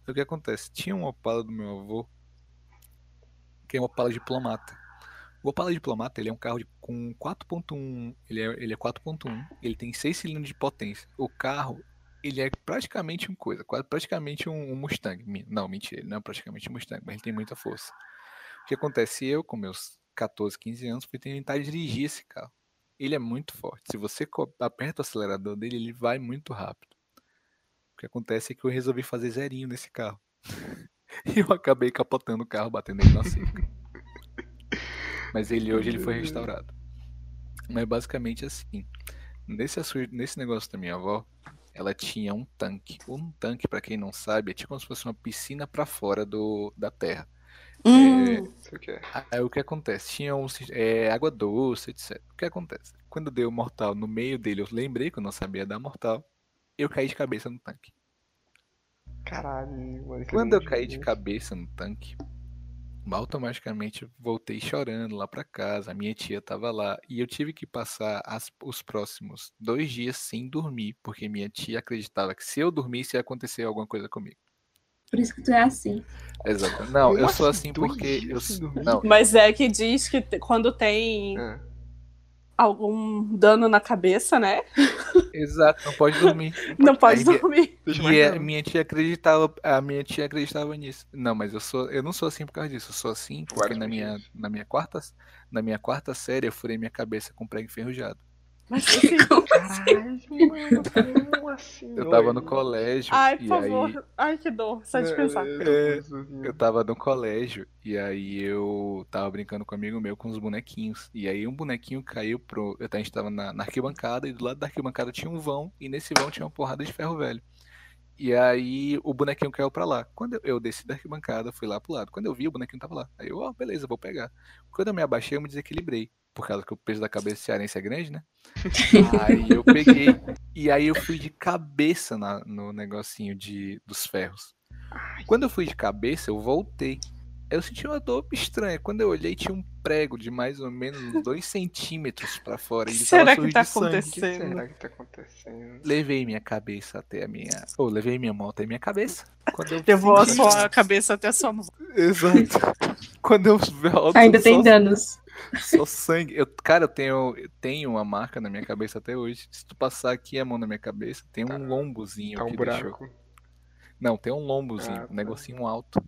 S3: Então o que acontece? Tinha um Opala do meu avô, que é um Opala diplomata. O Opala diplomata ele é um carro de- com 4.1, ele é, ele é 4.1, ele tem 6 cilindros de potência. O carro, ele é praticamente um coisa, quase praticamente um, Mustang. Não, mentira, ele não é praticamente um Mustang, mas ele tem muita força. O que acontece? Eu, com meus 14, 15 anos, fui tentar dirigir esse carro. Ele é muito forte. Se você aperta o acelerador dele, ele vai muito rápido. O que acontece é que eu resolvi fazer zerinho nesse carro. E eu acabei capotando o carro, batendo ele na cerca. Mas ele hoje ele foi restaurado. Mas basicamente assim. Nesse, nesse negócio da minha avó, ela tinha um tanque. Um tanque, pra quem não sabe, é tipo como se fosse uma piscina pra fora do, da terra. É,
S1: Sei o que é.
S3: Aí o que acontece? Tinha um, é, água doce, etc. O que acontece? Quando deu mortal no meio dele, eu lembrei que eu não sabia dar mortal. Eu caí de cabeça no tanque.
S1: Caralho, mano.
S3: Quando eu caí de cabeça no tanque, automaticamente voltei chorando lá pra casa. A minha tia tava lá. E eu tive que passar as- os próximos dois dias sem dormir, porque minha tia acreditava que se eu dormisse ia acontecer alguma coisa comigo.
S2: Por isso que tu é assim.
S3: Exato. Não, eu sou
S1: assim?
S3: porque. Eu, não,
S4: Mas é que diz que quando tem
S1: Ah,
S4: algum dano na cabeça, né?
S3: Exato, não pode dormir.
S4: Não pode
S3: Aí-
S4: dormir.
S1: Deixa mais
S3: E a
S1: não.
S3: minha tia acreditava, a minha tia acreditava nisso. Não, mas eu sou, eu não sou assim por causa disso. Eu sou assim porque na minha, na minha quarta, na minha quarta série eu furei minha cabeça com prego enferrujado.
S4: Mas assim,
S1: Caralho, mano, como assim?
S3: Eu tava no colégio
S4: ai,
S3: e
S4: por favor.
S3: aí
S4: Ai, que dor. Só de
S1: É,
S4: pensar.
S1: é,
S3: É, eu tava no colégio e aí eu tava brincando com um amigo meu com os bonequinhos. E aí um bonequinho caiu pro. A gente tava na, na arquibancada e do lado da arquibancada tinha um vão e nesse vão tinha uma porrada de ferro velho. E aí o bonequinho caiu pra lá. Quando eu, eu desci da arquibancada, fui lá pro lado. Quando eu vi, o bonequinho tava lá. Aí eu, ó, beleza, vou pegar. Quando eu me abaixei, eu me desequilibrei. Por causa que o peso da cabeça cearense é grande, né? aí eu peguei. E aí eu fui de cabeça na- no negocinho de, dos ferros. Quando eu fui de cabeça, eu voltei. Eu senti uma dor estranha. Quando eu olhei, tinha um prego de mais ou menos uns 2 centímetros pra fora. Ele
S4: Será que tá acontecendo?
S1: será que tá acontecendo?
S3: Levei minha cabeça até a minha. Ou levei minha mão até a minha cabeça. Quando eu
S4: Levou a sua cabeça até a sua mão.
S3: Exato. Quando eu volto,
S2: Ainda tem
S3: só,
S2: danos.
S3: Só sangue. Eu, cara, eu tenho, eu tenho uma marca na minha cabeça até hoje. Se tu passar aqui a mão na minha cabeça, tem
S1: Tá.
S3: um lombozinho
S1: Tá um
S3: que deixou.
S1: buraco.
S3: Não, tem um lombozinho,
S1: Ah,
S3: um
S1: tá.
S3: negocinho alto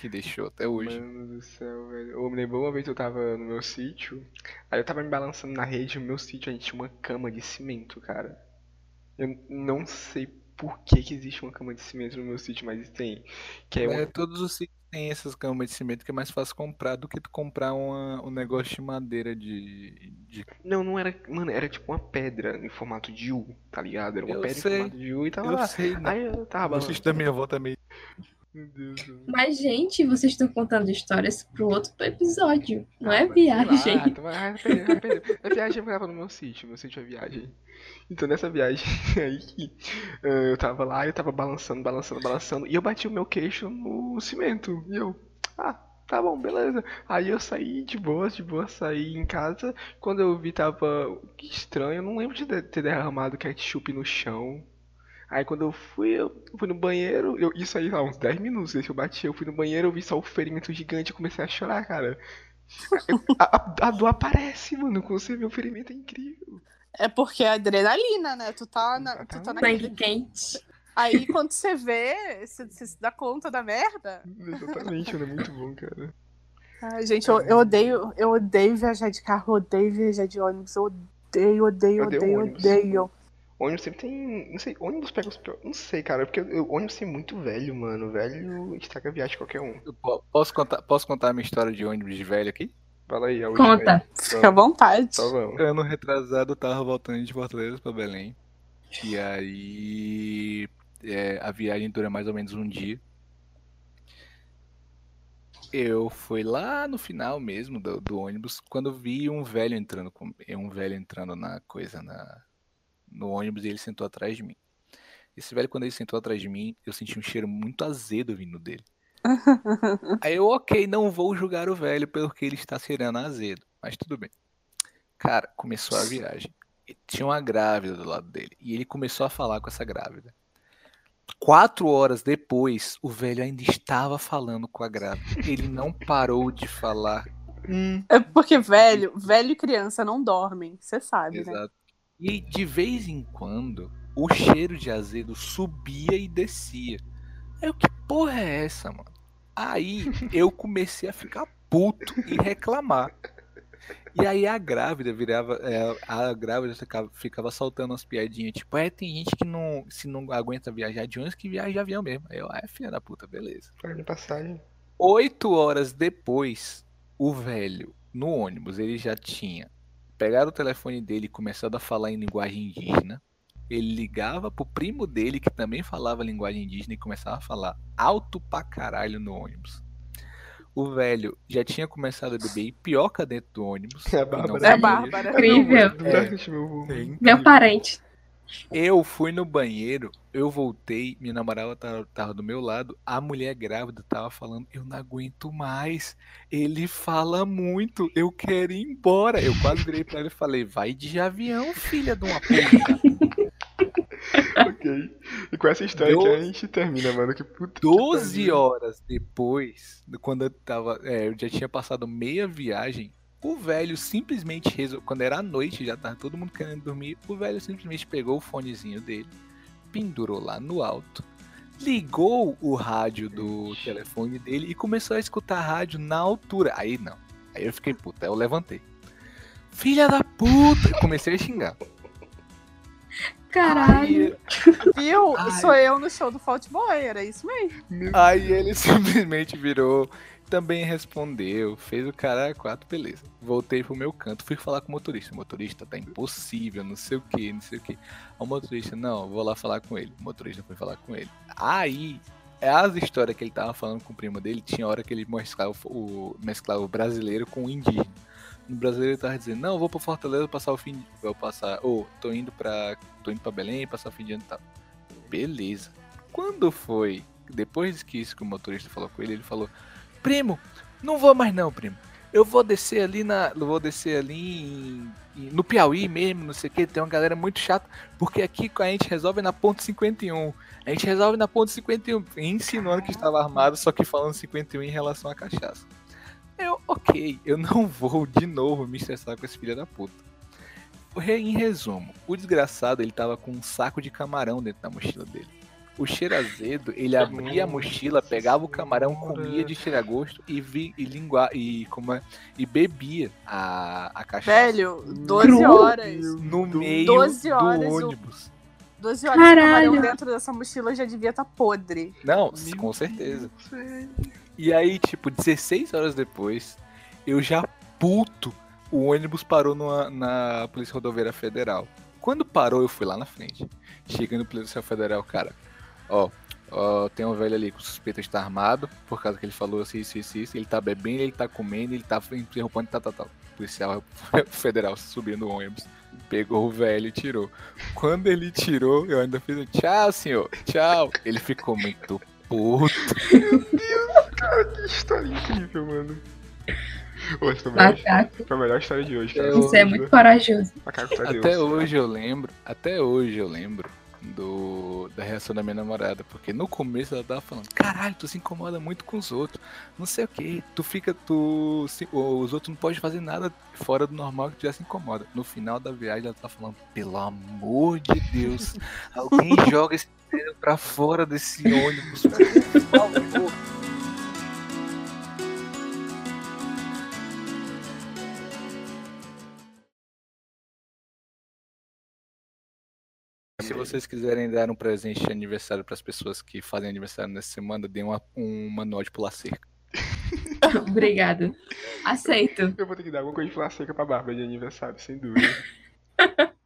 S3: que deixou até hoje.
S1: Mano do céu, velho. Eu me lembro uma vez que eu tava no meu sítio, aí eu tava me balançando na rede, no meu sítio a gente tinha uma cama de cimento, cara. Eu não sei por que que existe uma cama de cimento no meu sítio, mas tem. Que é
S3: É, todos os sítios têm essas camas de cimento que é mais fácil comprar do que tu comprar uma, um negócio de madeira de. de...
S1: Não, não era. Mano, era tipo uma pedra em formato de U, tá ligado? Era uma
S3: Eu
S1: pedra
S3: sei.
S1: em formato de U e tava
S3: Eu
S1: lá.
S3: sei, né?
S1: Aí eu tava
S3: da minha avó também.
S1: Meu Deus.
S2: Mas, gente, vocês estão contando histórias pro outro episódio. Não é
S1: Ah, mas sei lá,
S2: viagem.
S1: então vai perder. A viagem eu tava no meu sítio, meu sítio é viagem. Então nessa viagem aí, eh, eu tava lá, eu tava balançando, balançando, balançando, e eu bati o meu queixo no cimento. E eu, ah, tá bom, beleza. Aí eu saí de boa, de boa, saí em casa. Quando eu vi, tava que estranho, eu não lembro de de- ter derramado ketchup no chão. Aí quando eu fui, eu fui no banheiro, eu, isso aí, lá, uns 10 minutos, eu bati, eu fui no banheiro, eu vi só o ferimento gigante e comecei a chorar, cara. A, a- a dor aparece, mano, quando você vê o ferimento é incrível.
S4: É porque é adrenalina, né? Tu tá, na, tu tá naquele...
S2: quente.
S4: Aí quando você vê, você, você se dá conta da merda.
S1: Exatamente, mano, é muito bom, cara.
S4: Ai, gente, eu, eu odeio, eu odeio viajar de carro, odeio viajar de ônibus, eu odeio, odeio,
S1: odeio
S4: odeio, odeio.
S1: Ônibus sempre tem. Não sei, ônibus pega os piores. Não sei, cara, porque o ônibus tem muito velho, mano. Velho estraga a viagem de qualquer um.
S3: Eu po- Posso contar, posso contar a minha história de ônibus de velho aqui?
S1: Fala aí, a
S2: Conta.
S1: aí.
S4: Fica à vontade.
S1: Só vamos.
S3: Ano retrasado eu tava voltando de Fortaleza pra Belém. E aí é, a viagem dura mais ou menos um dia. Eu fui lá no final mesmo do, do ônibus quando vi um velho entrando com um velho entrando na coisa na no ônibus e ele sentou atrás de mim. Esse velho quando ele sentou atrás de mim, eu senti um cheiro muito azedo vindo dele. Aí eu, ok, não vou julgar o velho pelo que ele está cheirando azedo, mas tudo bem. Cara, começou a viagem. E Tinha uma grávida do lado dele. E ele começou a falar com essa grávida. Quatro horas depois, o velho ainda estava falando com a grávida. Ele não parou de falar. Hum,
S4: É porque velho, velho e criança não dormem, você sabe, né?
S3: E de vez em quando, o cheiro de azedo subia e descia. Aí eu, que porra é essa, mano? Aí eu comecei a ficar puto e reclamar. E aí a grávida virava. é, a grávida ficava, ficava soltando umas piadinhas, tipo, é, tem gente que não, se não aguenta viajar de ônibus, que viaja de avião mesmo. Aí eu, ah, é filha da puta, beleza.
S1: Paga de passagem.
S3: Oito horas depois, o velho, no ônibus, ele já tinha pegado o telefone dele e começado a falar em linguagem indígena. Ele ligava pro primo dele, que também falava linguagem indígena, e começava a falar alto pra caralho no ônibus. O velho já tinha começado a beber pioca dentro do ônibus.
S1: É a
S3: e
S1: Bárbara.
S4: É a. Bárbara.
S2: Incrível.
S3: É. É incrível.
S2: Meu parente.
S3: Eu fui no banheiro, eu voltei, minha namorada tava, tava do meu lado, a mulher grávida tava falando, eu não aguento mais, ele fala muito, eu quero ir embora. Eu quase virei pra ela e falei, vai de avião, filha de uma puta.
S1: ok. E com essa história que a
S3: Doze-
S1: gente termina, mano. Que puta. que
S3: 12
S1: pariu.
S3: horas depois, quando eu tava, é, eu já tinha passado meia viagem, O velho simplesmente resolveu. Quando era à noite, já tava todo mundo querendo dormir. O velho simplesmente pegou o fonezinho dele, pendurou lá no alto, ligou o rádio do telefone dele e começou a escutar a rádio na altura. Aí não. Aí eu fiquei puta, aí eu levantei. Filha da puta! Comecei a xingar.
S2: Caralho.
S3: Aí,
S4: Viu?
S3: Ai.
S4: Sou eu no show do Fault Boy, era isso mesmo.
S3: aí ele simplesmente virou, também respondeu, fez o cara quatro, beleza. Voltei pro meu canto, fui falar com o motorista. O motorista tá impossível, não sei o que, não sei o que. O motorista, não, vou lá falar com ele. O motorista foi falar com ele. Aí, as histórias que ele tava falando com o primo dele, tinha hora que ele mesclava o, mesclava o brasileiro com o indígena. No brasileiro ele tava dizendo, não, vou pra Fortaleza passar o fim de... Vou passar. Ou, tô indo pra. tô indo pra Belém passar o fim de ano e tal. Beleza. Quando foi? Depois que isso que o motorista falou com ele, ele falou, primo, não vou mais não, primo. Eu vou descer ali na. Vou descer ali em- em- no Piauí mesmo, não sei o que, tem uma galera muito chata, porque aqui a gente resolve na ponte 51. A gente resolve na ponte 51. Insinuando que estava armado, só que falando 51 em relação à cachaça. Eu, ok, eu não vou de novo me estressar com esse filho da puta. Em resumo, o desgraçado ele tava com um saco de camarão dentro da mochila dele. O cheiro azedo, ele abria a mochila, pegava o camarão, comia de cheiro a gosto e, vi, e, lingua, e, como é, e bebia a, a cachaça.
S4: Velho, 12
S2: Cru.
S4: horas.
S3: no meio
S4: 12
S3: do
S4: horas o-
S3: ônibus.
S4: 12 horas de
S2: Caralho.
S4: dentro dessa mochila já devia estar podre.
S3: Não,
S1: Meu
S3: com certeza.
S1: Deus.
S3: E aí, tipo, 16 horas depois, eu já puto, o ônibus parou numa- na Polícia Rodoviária Federal. Quando parou, eu fui lá na frente. Cheguei no Polícia Federal, cara. Ó, ó, tem um velho ali com suspeita de estar armado, por causa que ele falou assim, isso, isso, isso. Ele tá bebendo, ele tá comendo, ele tá interrompendo, tá, tá, tá. Policial Federal subiu no ônibus, pegou o velho e tirou. Quando ele tirou, eu ainda fiz um tchau, senhor, tchau. Ele ficou muito puto.
S1: Cara, que história incrível, mano. Foi a melhor-
S2: Macaco.
S1: foi a melhor história de hoje, cara.
S2: Isso é muito corajoso.
S1: Deus.
S3: Até hoje eu lembro, até hoje eu lembro do da reação da minha namorada, porque no começo ela tava falando, caralho, tu se incomoda muito com os outros, não sei o que, tu fica, tu, se- os outros não podem fazer nada fora do normal que tu já se incomoda. No final da viagem ela tava falando, pelo amor de Deus, alguém joga esse dedo pra fora desse ônibus, por favor. Vocês quiserem dar um presente de aniversário para as pessoas que fazem aniversário nessa semana, dê uma- um manual de pular cerca.
S2: Obrigada. Aceito.
S1: Eu vou ter que dar alguma coisa de pular seca pra Bárbara de aniversário, sem dúvida.